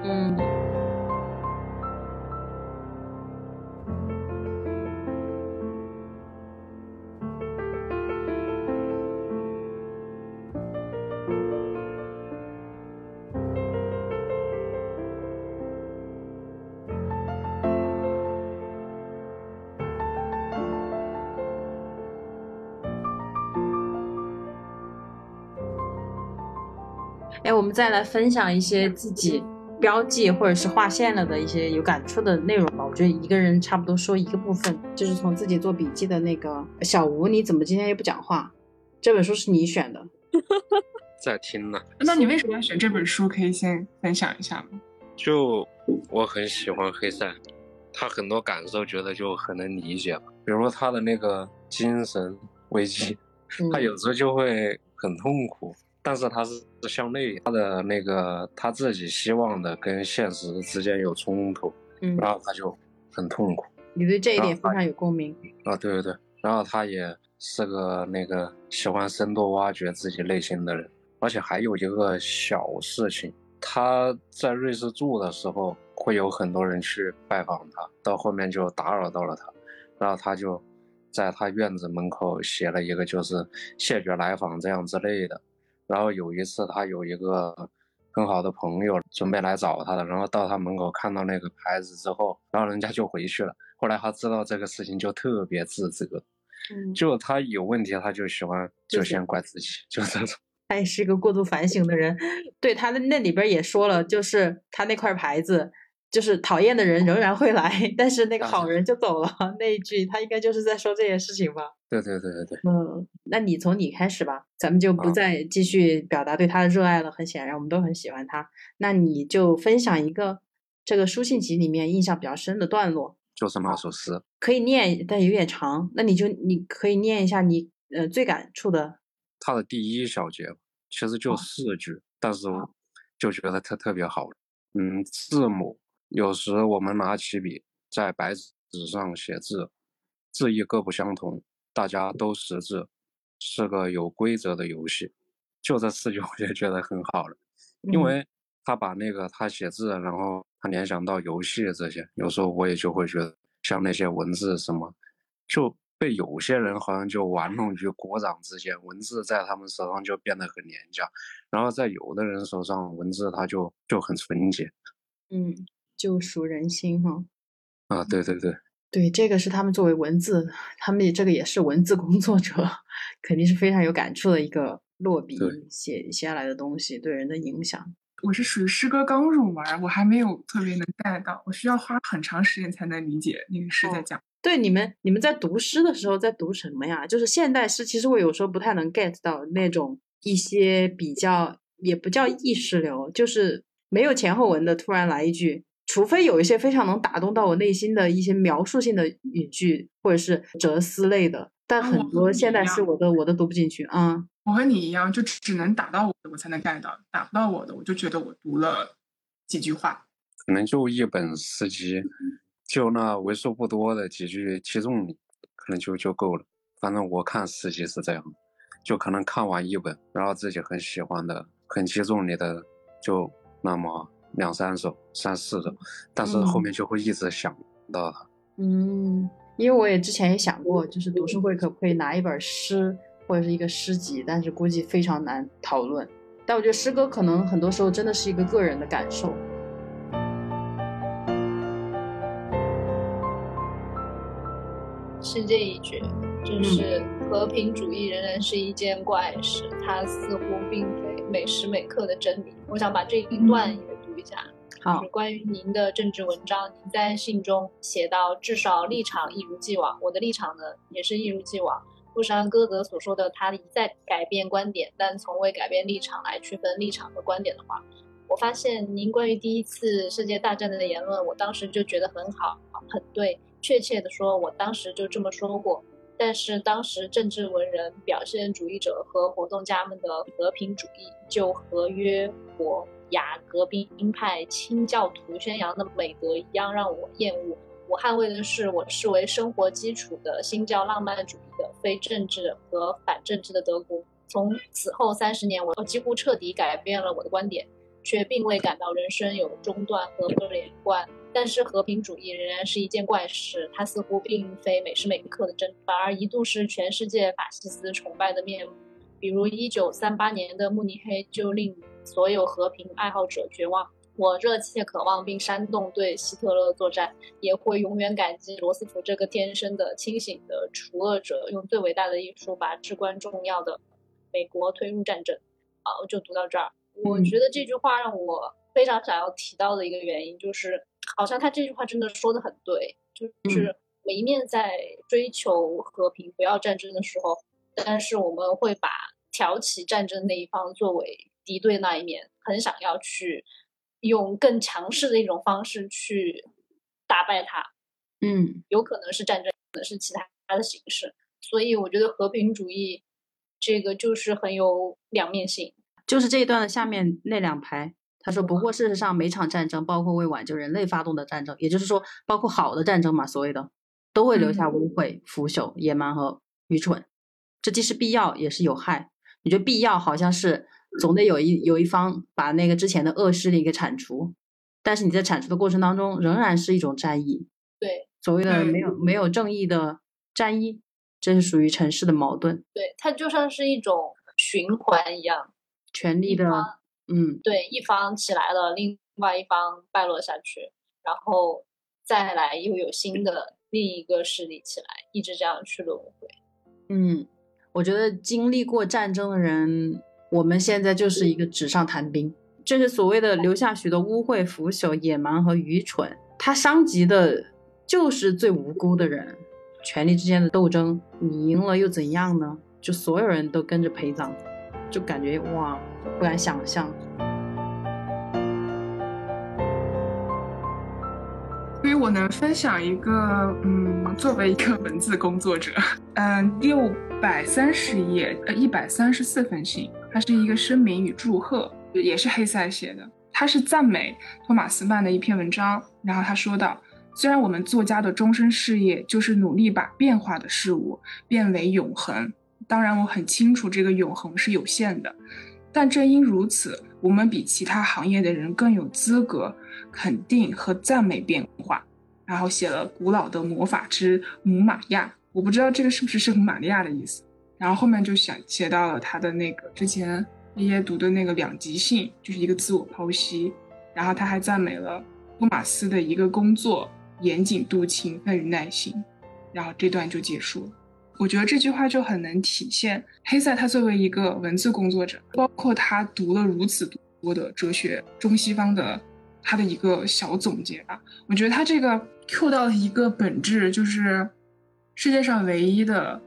嗯。再来分享一些自己标记或者是划线了的一些有感触的内容吧。我觉得一个人差不多说一个部分，就是从自己做笔记的那个小吴，你怎么今天又不讲话？这本书是你选的，在听呢。那你为什么要选这本书？可以先分享一下吗？就我很喜欢黑塞，他很多感受觉得就很能理解，比如他的那个精神危机，他有时候就会很痛苦，但是他是向内，他的那个他自己希望的跟现实之间有冲突，嗯，然后他就很痛苦。你对这一点非常有共鸣啊！对对对，然后他也是个那个喜欢深度挖掘自己内心的人，而且还有一个小事情。他在瑞士住的时候，会有很多人去拜访他，到后面就打扰到了他，然后他就在他院子门口写了一个，就是谢绝来访这样之类的。然后有一次，他有一个很好的朋友准备来找他的，然后到他门口看到那个牌子之后，然后人家就回去了。后来他知道这个事情，就特别自责，嗯，就他有问题，他就喜欢就先怪自己，就这种。他也是一个过度反省的人，对他的那里边也说了，就是他那块牌子，就是讨厌的人仍然会来，但是那个好人就走了 那一句，他应该就是在说这件事情吧？对对对对对。嗯，那你从你开始吧，咱们就不再继续表达对他的热爱了。很显然，我们都很喜欢他。那你就分享一个这个书信集里面印象比较深的段落，就是那首诗，可以念，但有点长。那你就你可以念一下你呃最感触的。他的第一小节其实就四句，但是就觉得特特别好。嗯，字母有时我们拿起笔在白纸上写字，字意各不相同，大家都识字，是个有规则的游戏。就这四句 我就觉得很好了，因为他把那个他写字，然后他联想到游戏这些，有时候我也就会觉得像那些文字什么，就。被有些人好像就玩弄于股掌之间，文字在他们手上就变得很廉价，然后在有的人手上，文字它就就很纯洁，嗯，救赎人心哈。啊，对对对，对，这个是他们作为文字，他们这个也是文字工作者，肯定是非常有感触的一个落笔写写下来的东西对人的影响。我是属于诗歌刚入门，我还没有特别能 get 到，我需要花很长时间才能理解那个诗在讲。对你们，你们在读诗的时候在读什么呀？就是现代诗，其实我有时候不太能 get 到那种一些比较，也不叫意识流，就是没有前后文的，突然来一句，除非有一些非常能打动到我内心的一些描述性的语句，或者是哲思类的，但很多现在是我都我都读不进去啊。我和你一样，就只能打到我的我才能 get 到，打不到我的，我就觉得我读了几句话，可能就一本诗集。就那为数不多的几句击中你，可能就就够了。反正我看诗集是这样，就可能看完一本，然后自己很喜欢的、很击中你的，就那么两三首、三四首，但是后面就会一直想到它。嗯，因为我也之前也想过，就是读书会可不可以拿一本诗或者是一个诗集，但是估计非常难讨论。但我觉得诗歌可能很多时候真的是一个个人的感受。是这一句，就是和平主义仍然是一件怪事，它似乎并非每时每刻的真理。我想把这一段一下，就是关于您的政治文章，您在信中写到，至少立场一如既往，我的立场呢也是一如既往。不是按歌德所说的他一再改变观点，但从未改变立场来区分立场和观点的话，我发现您关于第一次世界大战的言论，我当时就觉得很好，很对。确切的说，我当时就这么说过。但是当时政治文人、表现主义者和活动家们的和平主义，就合约伯雅革兵派清教徒宣扬的美德一样，让我厌恶。我捍卫的是我视为生活基础的新教浪漫主义的非政治和反政治的德国。从此后三十年，我几乎彻底改变了我的观点，却并未感到人生有中断和不连贯。但是和平主义仍然是一件怪事，它似乎并非每时每刻的真，反而一度是全世界法西斯崇拜的面目。比如1938年的慕尼黑就令所有和平爱好者绝望。我热切渴望并煽动对希特勒作战，也会永远感激罗斯福这个天生的清醒的除恶者，用最伟大的艺术把至关重要的美国推入战争。好，就读到这儿。我觉得这句话让我非常想要提到的一个原因就是。好像他这句话真的说的很对，就是我们一面在追求和平、不要战争的时候，但是我们会把挑起战争那一方作为敌对那一面，很想要去用更强势的一种方式去打败他。嗯，有可能是战争，可能是其他的形式。所以我觉得和平主义这个就是很有两面性。就是这一段的下面那两排，他说：“不过事实上，每场战争，包括为挽救人类发动的战争，也就是说，包括好的战争嘛，所谓的，都会留下污秽、腐朽、野蛮和愚蠢。这既是必要，也是有害。你觉得必要，好像是总得有一有一方把那个之前的恶势力给铲除，但是你在铲除的过程当中，仍然是一种战役。对，所谓的没有没有正义的战役，这是属于城市的矛盾。对，它就像是一种循环一样。”权力的，嗯，对，一方起来了，另外一方败落下去，然后再来又有新的另一个势力起来，一直这样去轮回。嗯，我觉得经历过战争的人，我们现在就是一个纸上谈兵，这是所谓的留下许多污秽、腐朽、野蛮和愚蠢。它伤及的就是最无辜的人，权力之间的斗争，你赢了又怎样呢？就所有人都跟着陪葬。就感觉哇，不敢想象。所以我能分享一个，嗯，作为一个文字工作者，嗯，六百三十页，呃，一百三十四封信，它是一个声明与祝贺，也是黑塞写的。他是赞美托马斯曼的一篇文章，然后他说道：“虽然我们作家的终身事业就是努力把变化的事物变为永恒。”当然，我很清楚这个永恒是有限的，但正因如此，我们比其他行业的人更有资格肯定和赞美变化。然后写了古老的魔法之母玛亚，我不知道这个是不是圣玛利亚的意思。然后后面就想写到了他的那个之前爷爷读的那个两极性，就是一个自我剖析。然后他还赞美了托马斯的一个工作：严谨、度、勤奋与耐心。然后这段就结束了。我觉得这句话就很能体现黑塞他作为一个文字工作者，包括他读了如此多的哲学，中西方的他的一个小总结吧。我觉得他这个 Q 到了一个本质，就是世界上唯一的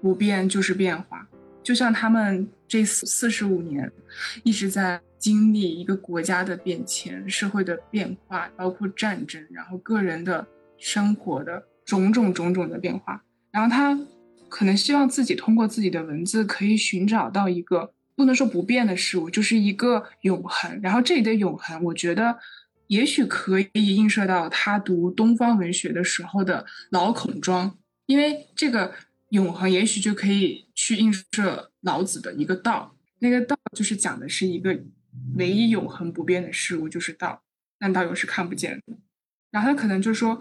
不变就是变化。就像他们这四四十五年一直在经历一个国家的变迁、社会的变化，包括战争，然后个人的生活的种种种种的变化，然后他。可能希望自己通过自己的文字可以寻找到一个不能说不变的事物，就是一个永恒。然后这里的永恒，我觉得也许可以映射到他读东方文学的时候的老孔庄，因为这个永恒也许就可以去映射老子的一个道。那个道就是讲的是一个唯一永恒不变的事物，就是道，但道又是看不见的。然后他可能就说。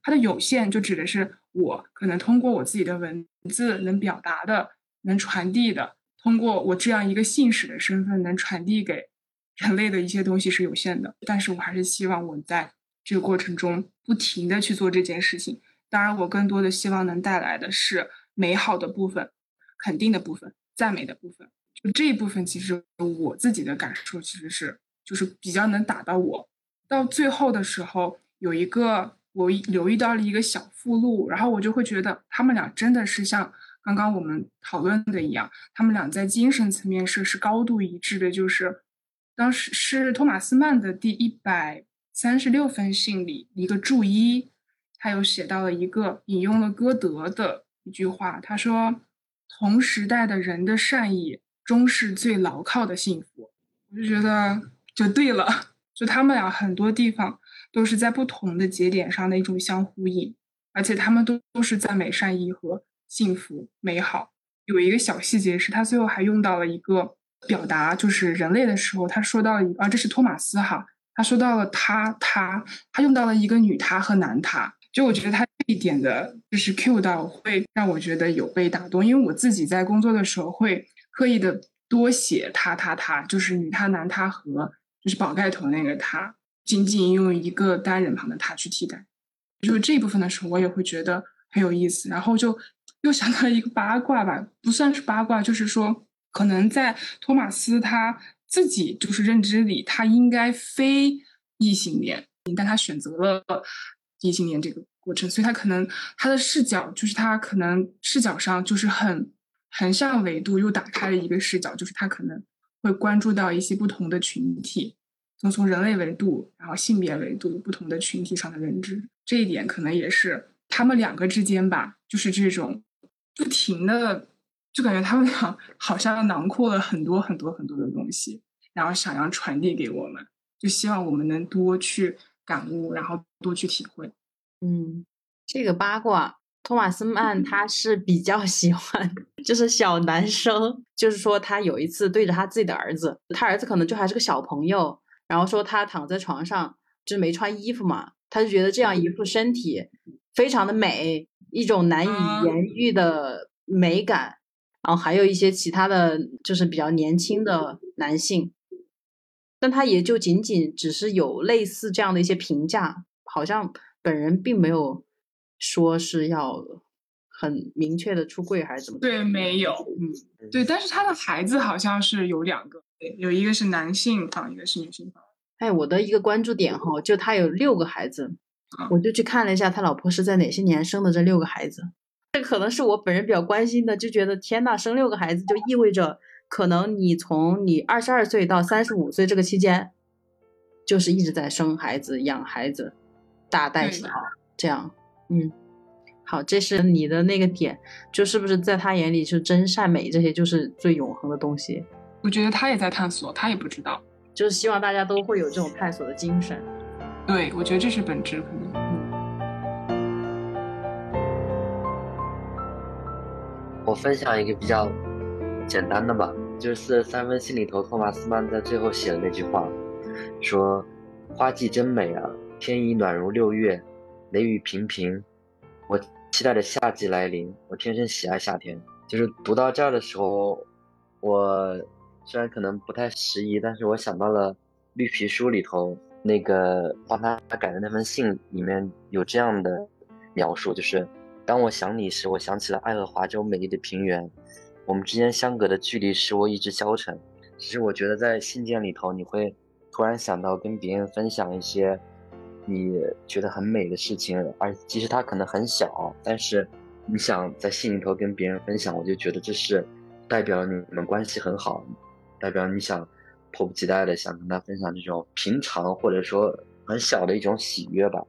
它的有限就指的是我可能通过我自己的文字能表达的、能传递的，通过我这样一个信使的身份能传递给人类的一些东西是有限的。但是我还是希望我在这个过程中不停的去做这件事情。当然，我更多的希望能带来的是美好的部分、肯定的部分、赞美的部分。就这一部分，其实我自己的感受其实是就是比较能打到我。到最后的时候，有一个。我留意到了一个小附录，然后我就会觉得他们俩真的是像刚刚我们讨论的一样，他们俩在精神层面是是高度一致的。就是当时是托马斯曼的第一百三十六封信里一个注一，他有写到了一个引用了歌德的一句话，他说：“同时代的人的善意终是最牢靠的幸福。”我就觉得就对了，就他们俩很多地方。都是在不同的节点上的一种相呼应，而且他们都都是赞美善意和幸福美好。有一个小细节是，他最后还用到了一个表达，就是人类的时候，他说到了啊，这是托马斯哈，他说到了他他他用到了一个女他和男他，就我觉得他这一点的就是 Q 到会让我觉得有被打动，因为我自己在工作的时候会刻意的多写他他他，就是女他男他和就是宝盖头那个他。仅仅用一个单人旁的他去替代，就是这一部分的时候，我也会觉得很有意思。然后就又想到一个八卦吧，不算是八卦，就是说，可能在托马斯他自己就是认知里，他应该非异性恋，但他选择了异性恋这个过程，所以他可能他的视角就是他可能视角上就是很横向维度又打开了一个视角，就是他可能会关注到一些不同的群体，从从人类维度，然后性别维度不同的群体上的认知，这一点可能也是他们两个之间吧，就是这种不停的。就感觉他们俩 好像囊括了很多很多很多的东西，然后想要传递给我们，就希望我们能多去感悟，然后多去体会。嗯，这个八卦，托马斯曼他是比较 喜欢，就是小男生，就是说他有一次对着他自己的儿子，他儿子可能就还是个小朋友，然后说他躺在床上就是没穿衣服嘛，他就觉得这样一副身体非常的美，一种难以言喻的美感。然后还有一些其他的就是比较年轻的男性，但他也就仅仅只是有类似这样的一些评价，好像本人并没有说是要很明确的出柜还是怎么？对，没有，嗯，对，但是他的孩子好像是有两个，有一个是男性房，一个是女性房。哎，我的一个关注点哈，就他有六个孩子，我就去看了一下他老婆是在哪些年生的这六个孩子。这可能是我本人比较关心的，就觉得天呐，生六个孩子就意味着可能你从你二十二岁到三十五岁这个期间，就是一直在生孩子、养孩子、大带小这样。嗯，好，这是你的那个点，就是不是在他眼里是真善美这些就是最永恒的东西？我觉得他也在探索，他也不知道，就是希望大家都会有这种探索的精神。对，我觉得这是本质可能。我分享一个比较简单的吧，就是三封信里头，托马斯曼在最后写的那句话，说：“花季真美啊，天已暖如六月，雷雨频频，我期待着夏季来临。我天生喜爱夏天。”就是读到这儿的时候，我虽然可能不太适宜，但是我想到了绿皮书里头那个帮他改的那封信，里面有这样的描述，就是。当我想你时，我想起了爱荷华州美丽的平原，我们之间相隔的距离使我意志消沉。其实我觉得在信件里头，你会突然想到跟别人分享一些你觉得很美的事情，而其实它可能很小，但是你想在信里头跟别人分享，我就觉得这是代表你们关系很好，代表你想迫不及待的想跟他分享这种平常或者说很小的一种喜悦吧。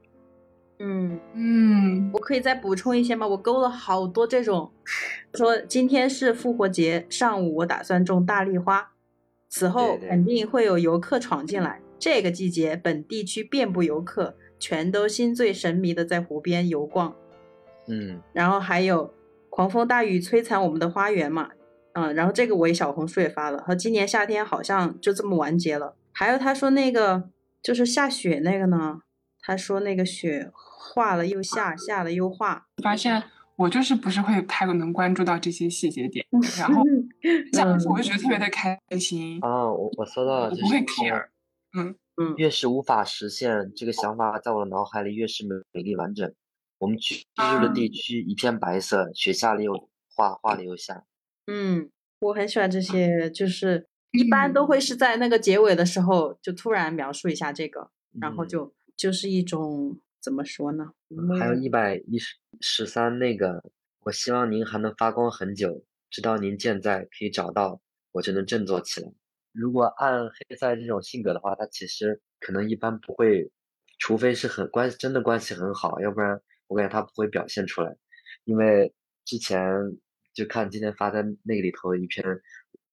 嗯嗯，我可以再补充一些吗？我勾了好多这种，说今天是复活节上午，我打算种大丽花，此后肯定会有游客闯进来。这个季节，本地区遍布游客，全都心醉神迷的在湖边游逛。嗯，然后还有狂风大雨摧残我们的花园嘛？嗯，然后这个我也小红书也发了，和今年夏天好像就这么完结了。还有他说那个就是下雪那个呢，他说那个雪。化了又下，下了又画。发现我就是不是会太能关注到这些细节点，然后这样子我就觉得特别的开心。啊，我我搜到了，不会 care。嗯嗯，越是无法实现这个想法，在我的脑海里越是美美丽完整。我们居住的地区一片白色，雪下了又化，化了又下。嗯，我很喜欢这些，就是一般都会是在那个结尾的时候就突然描述一下这个，然后就就是一种。怎么说呢？还有一百一十十三那个，我希望您还能发光很久，直到您健在，可以找到我就能振作起来。如果按黑塞这种性格的话，他其实可能一般不会，除非是很关系真的关系很好，要不然我感觉他不会表现出来。因为之前就看今天发在那个里头一篇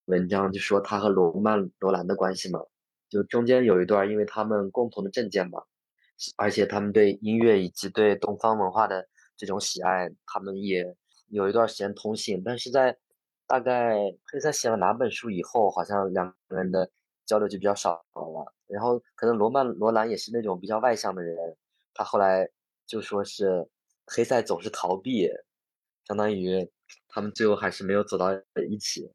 文章，就说他和罗曼罗兰的关系嘛，就中间有一段，因为他们共同的证件吧。而且他们对音乐以及对东方文化的这种喜爱，他们也有一段时间通信。但是在大概黑塞写了哪本书以后，好像两个人的交流就比较少了。然后可能罗曼罗兰也是那种比较外向的人，他后来就说是黑塞总是逃避，相当于他们最后还是没有走到一起，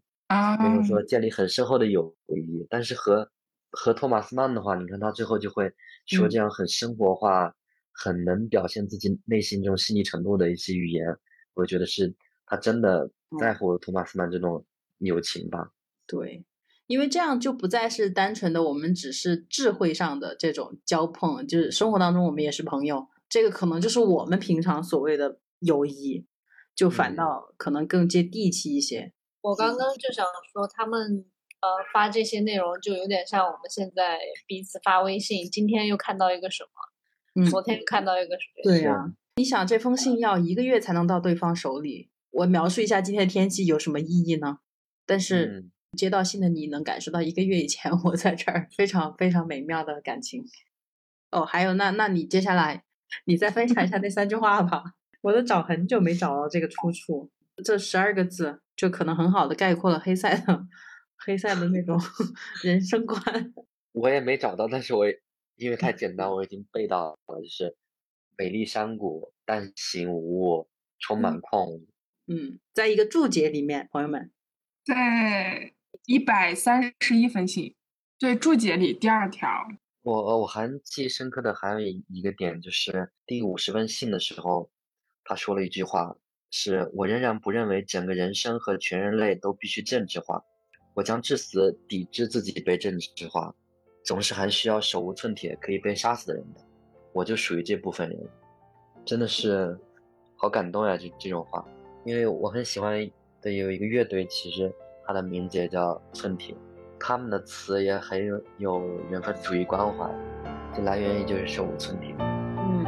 没有说建立很深厚的友谊。但是和和托马斯曼的话，你看他最后就会说这样很生活化、很能表现自己内心这种细腻程度的一些语言，我觉得是他真的在乎托马斯曼这种友情吧。对，因为这样就不再是单纯的我们只是智慧上的这种交碰，就是生活当中我们也是朋友，这个可能就是我们平常所谓的友谊，就反倒可能更接地气一些。我刚刚就想说，他们呃发这些内容就有点像我们现在彼此发微信，今天又看到一个什么，嗯昨天又看到一个什么。对呀，你想这封信要一个月才能到对方手里，我描述一下今天的天气有什么意义呢？但是接到信的你能感受到一个月以前我在这儿非常非常美妙的感情。哦，还有那那你接下来你再分享一下那三句话吧，我都找很久没找到这个出处，这十二个字。就可能很好的概括了黑塞的黑塞的那种 人生观。我也没找到，但是我因为太简单，我已经背到了，就是美丽山谷，但行无物，充满矿物。嗯，在一个注解里面，朋友们，在一百三十一封信，对注解里第二条，我我还记忆深刻的还有一个点，就是第五十封信的时候，他说了一句话。是我仍然不认为整个人生和全人类都必须政治化，我将至死抵制自己被政治化，总是还需要手无寸铁可以被杀死的人的，我就属于这部分人，真的是好感动呀！这这种话，因为我很喜欢的有一个乐队，其实它的名字也叫寸铁，他们的词也很有有人文主义关怀，这来源于就是手无寸铁。嗯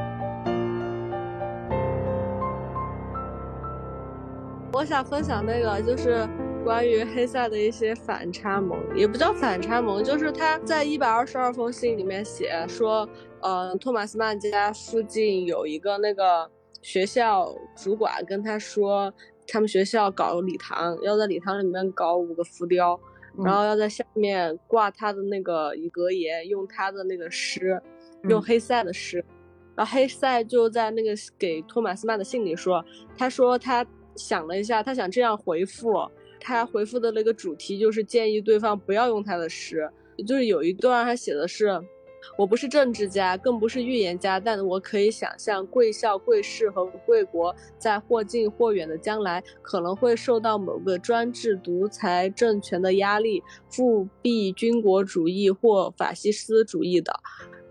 我想分享那个，就是关于黑塞的一些反差萌，也不叫反差萌，就是他在一百二十二封信里面写说，呃，托马斯曼家附近有一个那个学校主管跟他说，他们学校搞礼堂，要在礼堂里面搞五个浮雕，然后要在下面挂他的那个格言，用他的那个诗，用黑塞的诗，然后黑塞就在那个给托马斯曼的信里说，他说他。想了一下，他想这样回复，他回复的那个主题就是建议对方不要用他的诗，就是有一段他写的是，我不是政治家，更不是预言家，但我可以想象贵校、贵市和贵国在或近或远的将来可能会受到某个专制独裁政权的压力，复辟军国主义或法西斯主义的。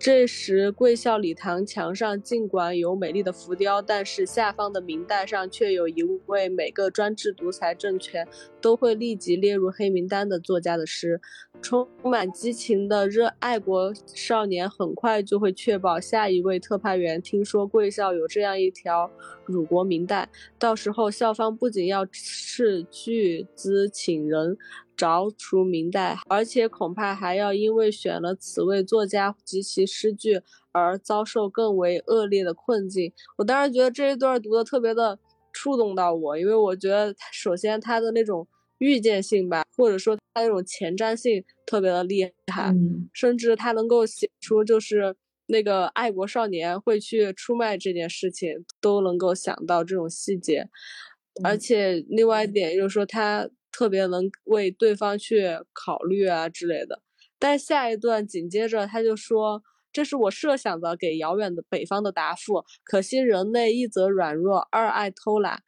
这时，贵校礼堂墙上尽管有美丽的浮雕，但是下方的名单上却有一位每个专制独裁政权都会立即列入黑名单的作家的诗。充满激情的热爱国少年很快就会确保下一位特派员听说贵校有这样一条辱国名带，到时候校方不仅要斥巨资请人。凿除明代，而且恐怕还要因为选了此位作家及其诗句而遭受更为恶劣的困境。我当时觉得这一段读的特别的触动到我，因为我觉得首先他的那种预见性吧，或者说他那种前瞻性特别的厉害，甚至他能够写出就是那个爱国少年会去出卖这件事情，都能够想到这种细节。而且另外一点就是说他。特别能为对方去考虑啊之类的，但下一段紧接着他就说：“这是我设想的给遥远的北方的答复。可惜人类一则软弱，二爱偷懒，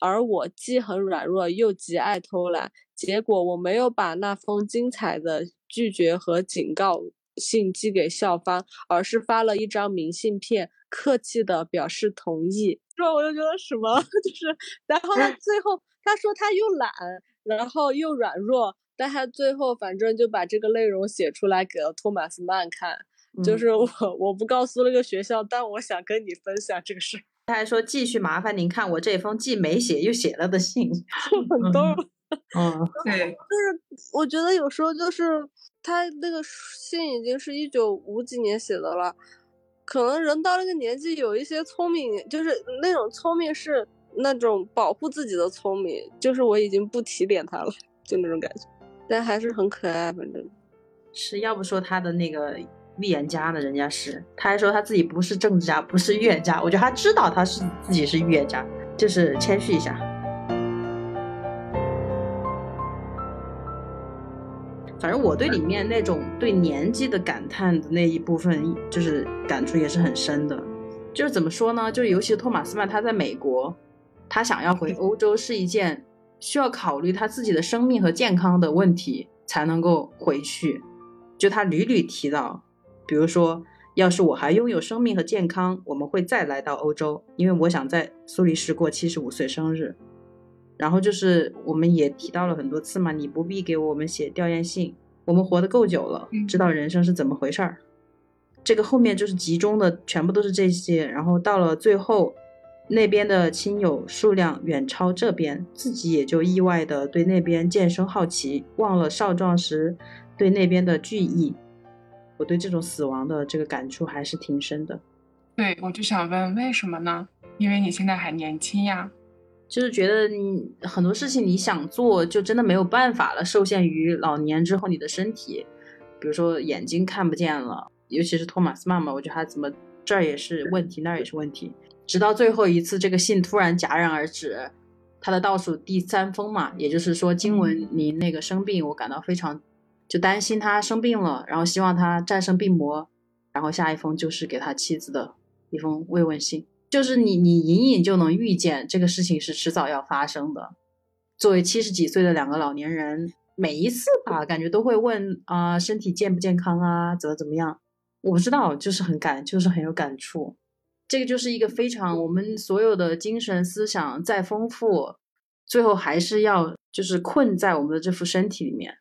而我既很软弱又极爱偷懒。结果我没有把那封精彩的拒绝和警告信寄给校方，而是发了一张明信片，客气的表示同意。说我就觉得什么，就是然后他最后他说他又懒。”然后又软弱，但他最后反正就把这个内容写出来给了托马斯曼看，就是我我不告诉那个学校，但我想跟你分享这个事。他还说继续麻烦您看我这封既没写又写了的信，很 多。嗯，对，就是我觉得有时候就是他那个信已经是一九五几年写的了，可能人到那个年纪有一些聪明，就是那种聪明是。那种保护自己的聪明，就是我已经不提点他了，就那种感觉，但还是很可爱。反正是要不说他的那个预言家呢，人家是，他还说他自己不是政治家，不是预言家。我觉得他知道他是自己是预言家，就是谦虚一下。反正我对里面那种对年纪的感叹的那一部分，就是感触也是很深的。就是怎么说呢？就是尤其是托马斯曼，他在美国。他想要回欧洲是一件需要考虑他自己的生命和健康的问题，才能够回去。就他屡屡提到，比如说，要是我还拥有生命和健康，我们会再来到欧洲，因为我想在苏黎世过七十五岁生日。然后就是我们也提到了很多次嘛，你不必给我们写吊唁信，我们活得够久了，知道人生是怎么回事儿。这个后面就是集中的全部都是这些，然后到了最后，那边的亲友数量远超这边，自己也就意外的对那边渐生好奇，忘了少壮时对那边的惧意。我对这种死亡的这个感触还是挺深的。对，我就想问为什么呢？因为你现在还年轻呀，就是觉得你很多事情你想做，就真的没有办法了，受限于老年之后你的身体，比如说眼睛看不见了。尤其是托马斯妈妈，我觉得他怎么这儿也是问题，那儿也是问题。直到最后一次，这个信突然戛然而止，他的倒数第三封嘛，也就是说经文您那个生病，我感到非常就担心他生病了，然后希望他战胜病魔。然后下一封就是给他妻子的一封慰问信，就是你你隐隐就能预见这个事情是迟早要发生的。作为七十几岁的两个老年人，每一次吧，感觉都会问啊，身体健不健康啊，怎么怎么样。我不知道，就是很感，就是很有感触。这个就是一个非常我们所有的精神思想再丰富，最后还是要就是困在我们的这副身体里面。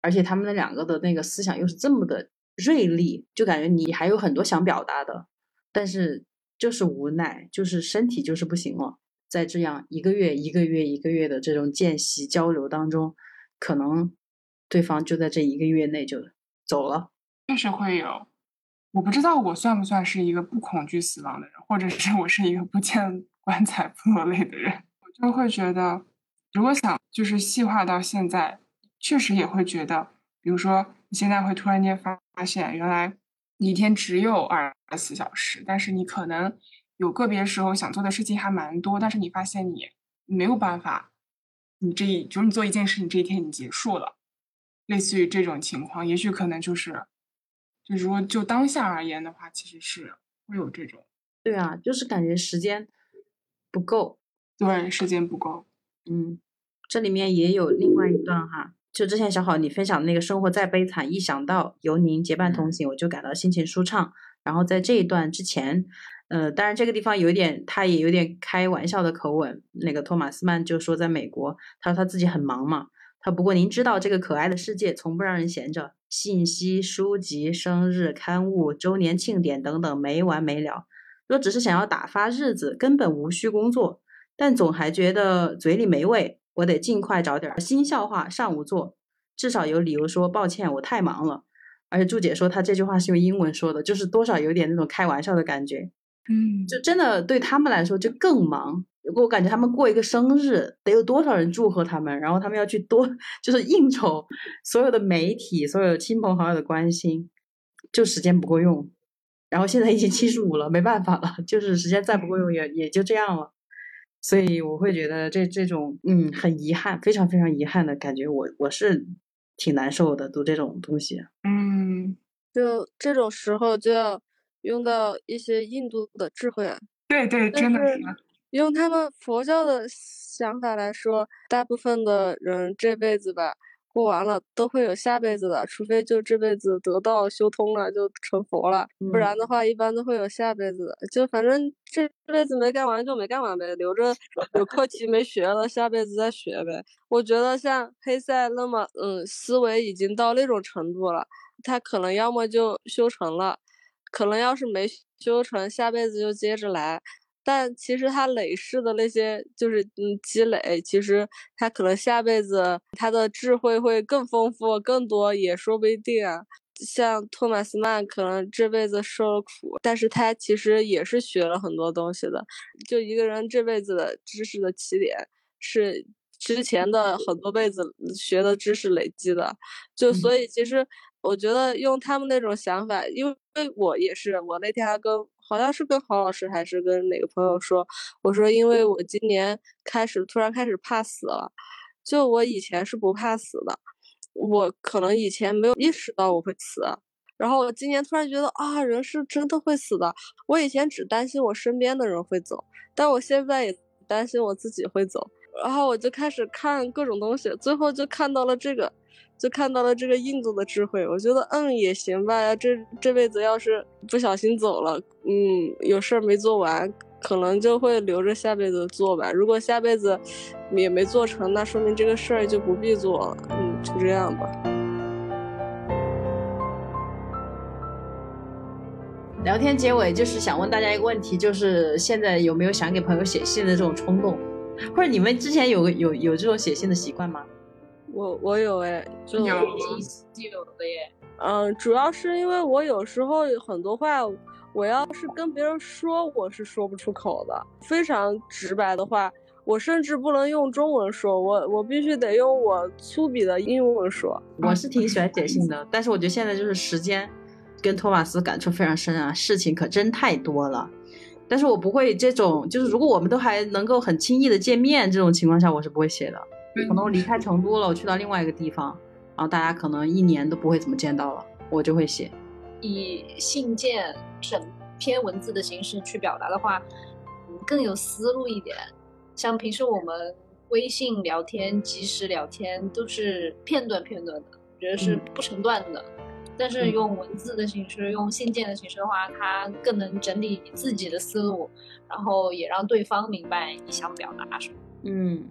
而且他们的两个的那个思想又是这么的锐利，就感觉你还有很多想表达的，但是就是无奈，就是身体就是不行了。在这样一个月一个月一个月的这种间隙交流当中，可能对方就在这一个月内就走了。确实会有。我不知道我算不算是一个不恐惧死亡的人，或者是我是一个不见棺材不落泪的人。我就会觉得，如果想就是细化到现在，确实也会觉得，比如说你现在会突然间发现，原来你一天只有二十四小时，但是你可能有个别时候想做的事情还蛮多，但是你发现你没有办法，你这一就是你做一件事情这一天你结束了，类似于这种情况，也许可能就是。就是说就当下而言的话，其实是会有这种，对啊，就是感觉时间不够，对，时间不够。嗯，这里面也有另外一段哈，就之前小好你分享那个生活再悲惨，一想到有您结伴同行，我就感到心情舒畅。然后在这一段之前，呃，当然这个地方有点，他也有点开玩笑的口吻。那个托马斯曼就说，在美国，他说他自己很忙嘛。他不过您知道，这个可爱的世界从不让人闲着。信息、书籍、生日、刊物、周年庆典等等没完没了。若只是想要打发日子，根本无需工作。但总还觉得嘴里没味，我得尽快找点新笑话上午做，至少有理由说抱歉，我太忙了。而且祝姐说她这句话是用英文说的，就是多少有点那种开玩笑的感觉。嗯，就真的对他们来说就更忙。我感觉他们过一个生日得有多少人祝贺他们，然后他们要去多 就是应酬所有的媒体、所有亲朋好友的关心，就时间不够用。然后现在已经七十五了，没办法了，就是时间再不够用也也就这样了。所以我会觉得这这种嗯很遗憾，非常非常遗憾的感觉，我我是挺难受的，读这种东西。嗯，就这种时候就要用到一些印度的智慧啊。对对，真的是。用他们佛教的想法来说，大部分的人这辈子吧过完了，都会有下辈子的，除非就这辈子得道修通了就成佛了，不然的话一般都会有下辈子的。就反正这辈子没干完就没干完呗，留着有课题没学了，下辈子再学呗。我觉得像黑塞那么，嗯，思维已经到那种程度了，他可能要么就修成了，可能要是没修成，下辈子就接着来。但其实他累世的那些就是嗯积累，其实他可能下辈子他的智慧会更丰富、更多，也说不一定啊。像托马斯曼可能这辈子受了苦，但是他其实也是学了很多东西的。就一个人这辈子的知识的起点是之前的很多辈子学的知识累积的，就所以其实我觉得用他们那种想法，因为我也是，我那天还跟。好像是跟黄老师还是跟哪个朋友说，我说因为我今年开始突然开始怕死了，就我以前是不怕死的，我可能以前没有意识到我会死，然后我今年突然觉得啊，人是真的会死的。我以前只担心我身边的人会走，但我现在也担心我自己会走，然后我就开始看各种东西，最后就看到了这个，就看到了这个印度的智慧。我觉得嗯也行吧，这这辈子要是不小心走了，嗯，有事儿没做完，可能就会留着下辈子做吧。如果下辈子也没做成，那说明这个事儿就不必做了。嗯，就这样吧。聊天结尾就是想问大家一个问题，就是现在有没有想给朋友写信的这种冲动，或者你们之前有有有这种写信的习惯吗？我我有哎，就有有的耶。嗯，主要是因为我有时候有很多话，我要是跟别人说，我是说不出口的。非常直白的话，我甚至不能用中文说，我我必须得用我粗鄙的英文说。我是挺喜欢写信的，但是我觉得现在就是时间跟托马斯感触非常深啊，事情可真太多了。但是我不会这种，就是如果我们都还能够很轻易的见面这种情况下，我是不会写的。可能我离开成都了，我去到另外一个地方，然后大家可能一年都不会怎么见到了，我就会写。以信件整篇文字的形式去表达的话，嗯更有思路一点。像平时我们微信聊天、即时聊天都是片段片段的，我觉得是不成段的。但是用文字的形式，用信件的形式的话，它更能整理你自己的思路，然后也让对方明白你想表达什么。嗯，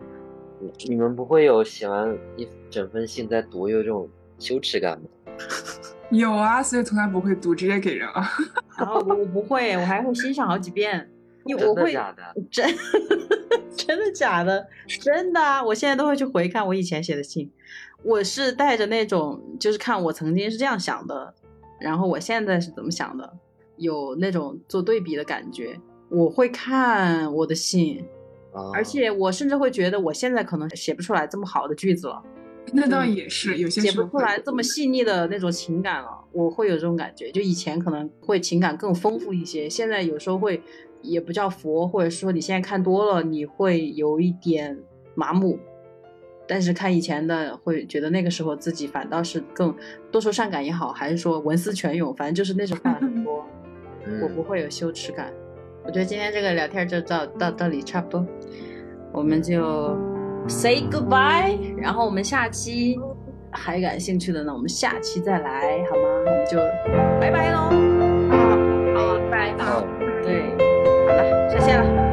你你们不会有写完一整封信再读有这种羞耻感吗？有啊，所以从来不会读，直接给人啊。然后我我不会，我还会欣赏好几遍，我会的假的？真 真的假的？真的啊！我现在都会去回看我以前写的信，我是带着那种就是看我曾经是这样想的，然后我现在是怎么想的，有那种做对比的感觉。我会看我的信，啊而且我甚至会觉得我现在可能写不出来这么好的句子了，那倒也是，有些写不出来这么细腻的那种情感了。我会有这种感觉，就以前可能会情感更丰富一些，现在有时候会也不叫佛，或者说你现在看多了，你会有一点麻木。但是看以前的，会觉得那个时候自己反倒是更多愁善感也好，还是说文思泉涌，反正就是那种话很 多，我不嗯，会有羞耻感。我觉得今天这个聊天就到到到里差不多，我们就 say goodbye，然后我们下期还感兴趣的呢，我们下期再来好吗？我们就拜拜喽。好，拜拜。对，好了，下线了。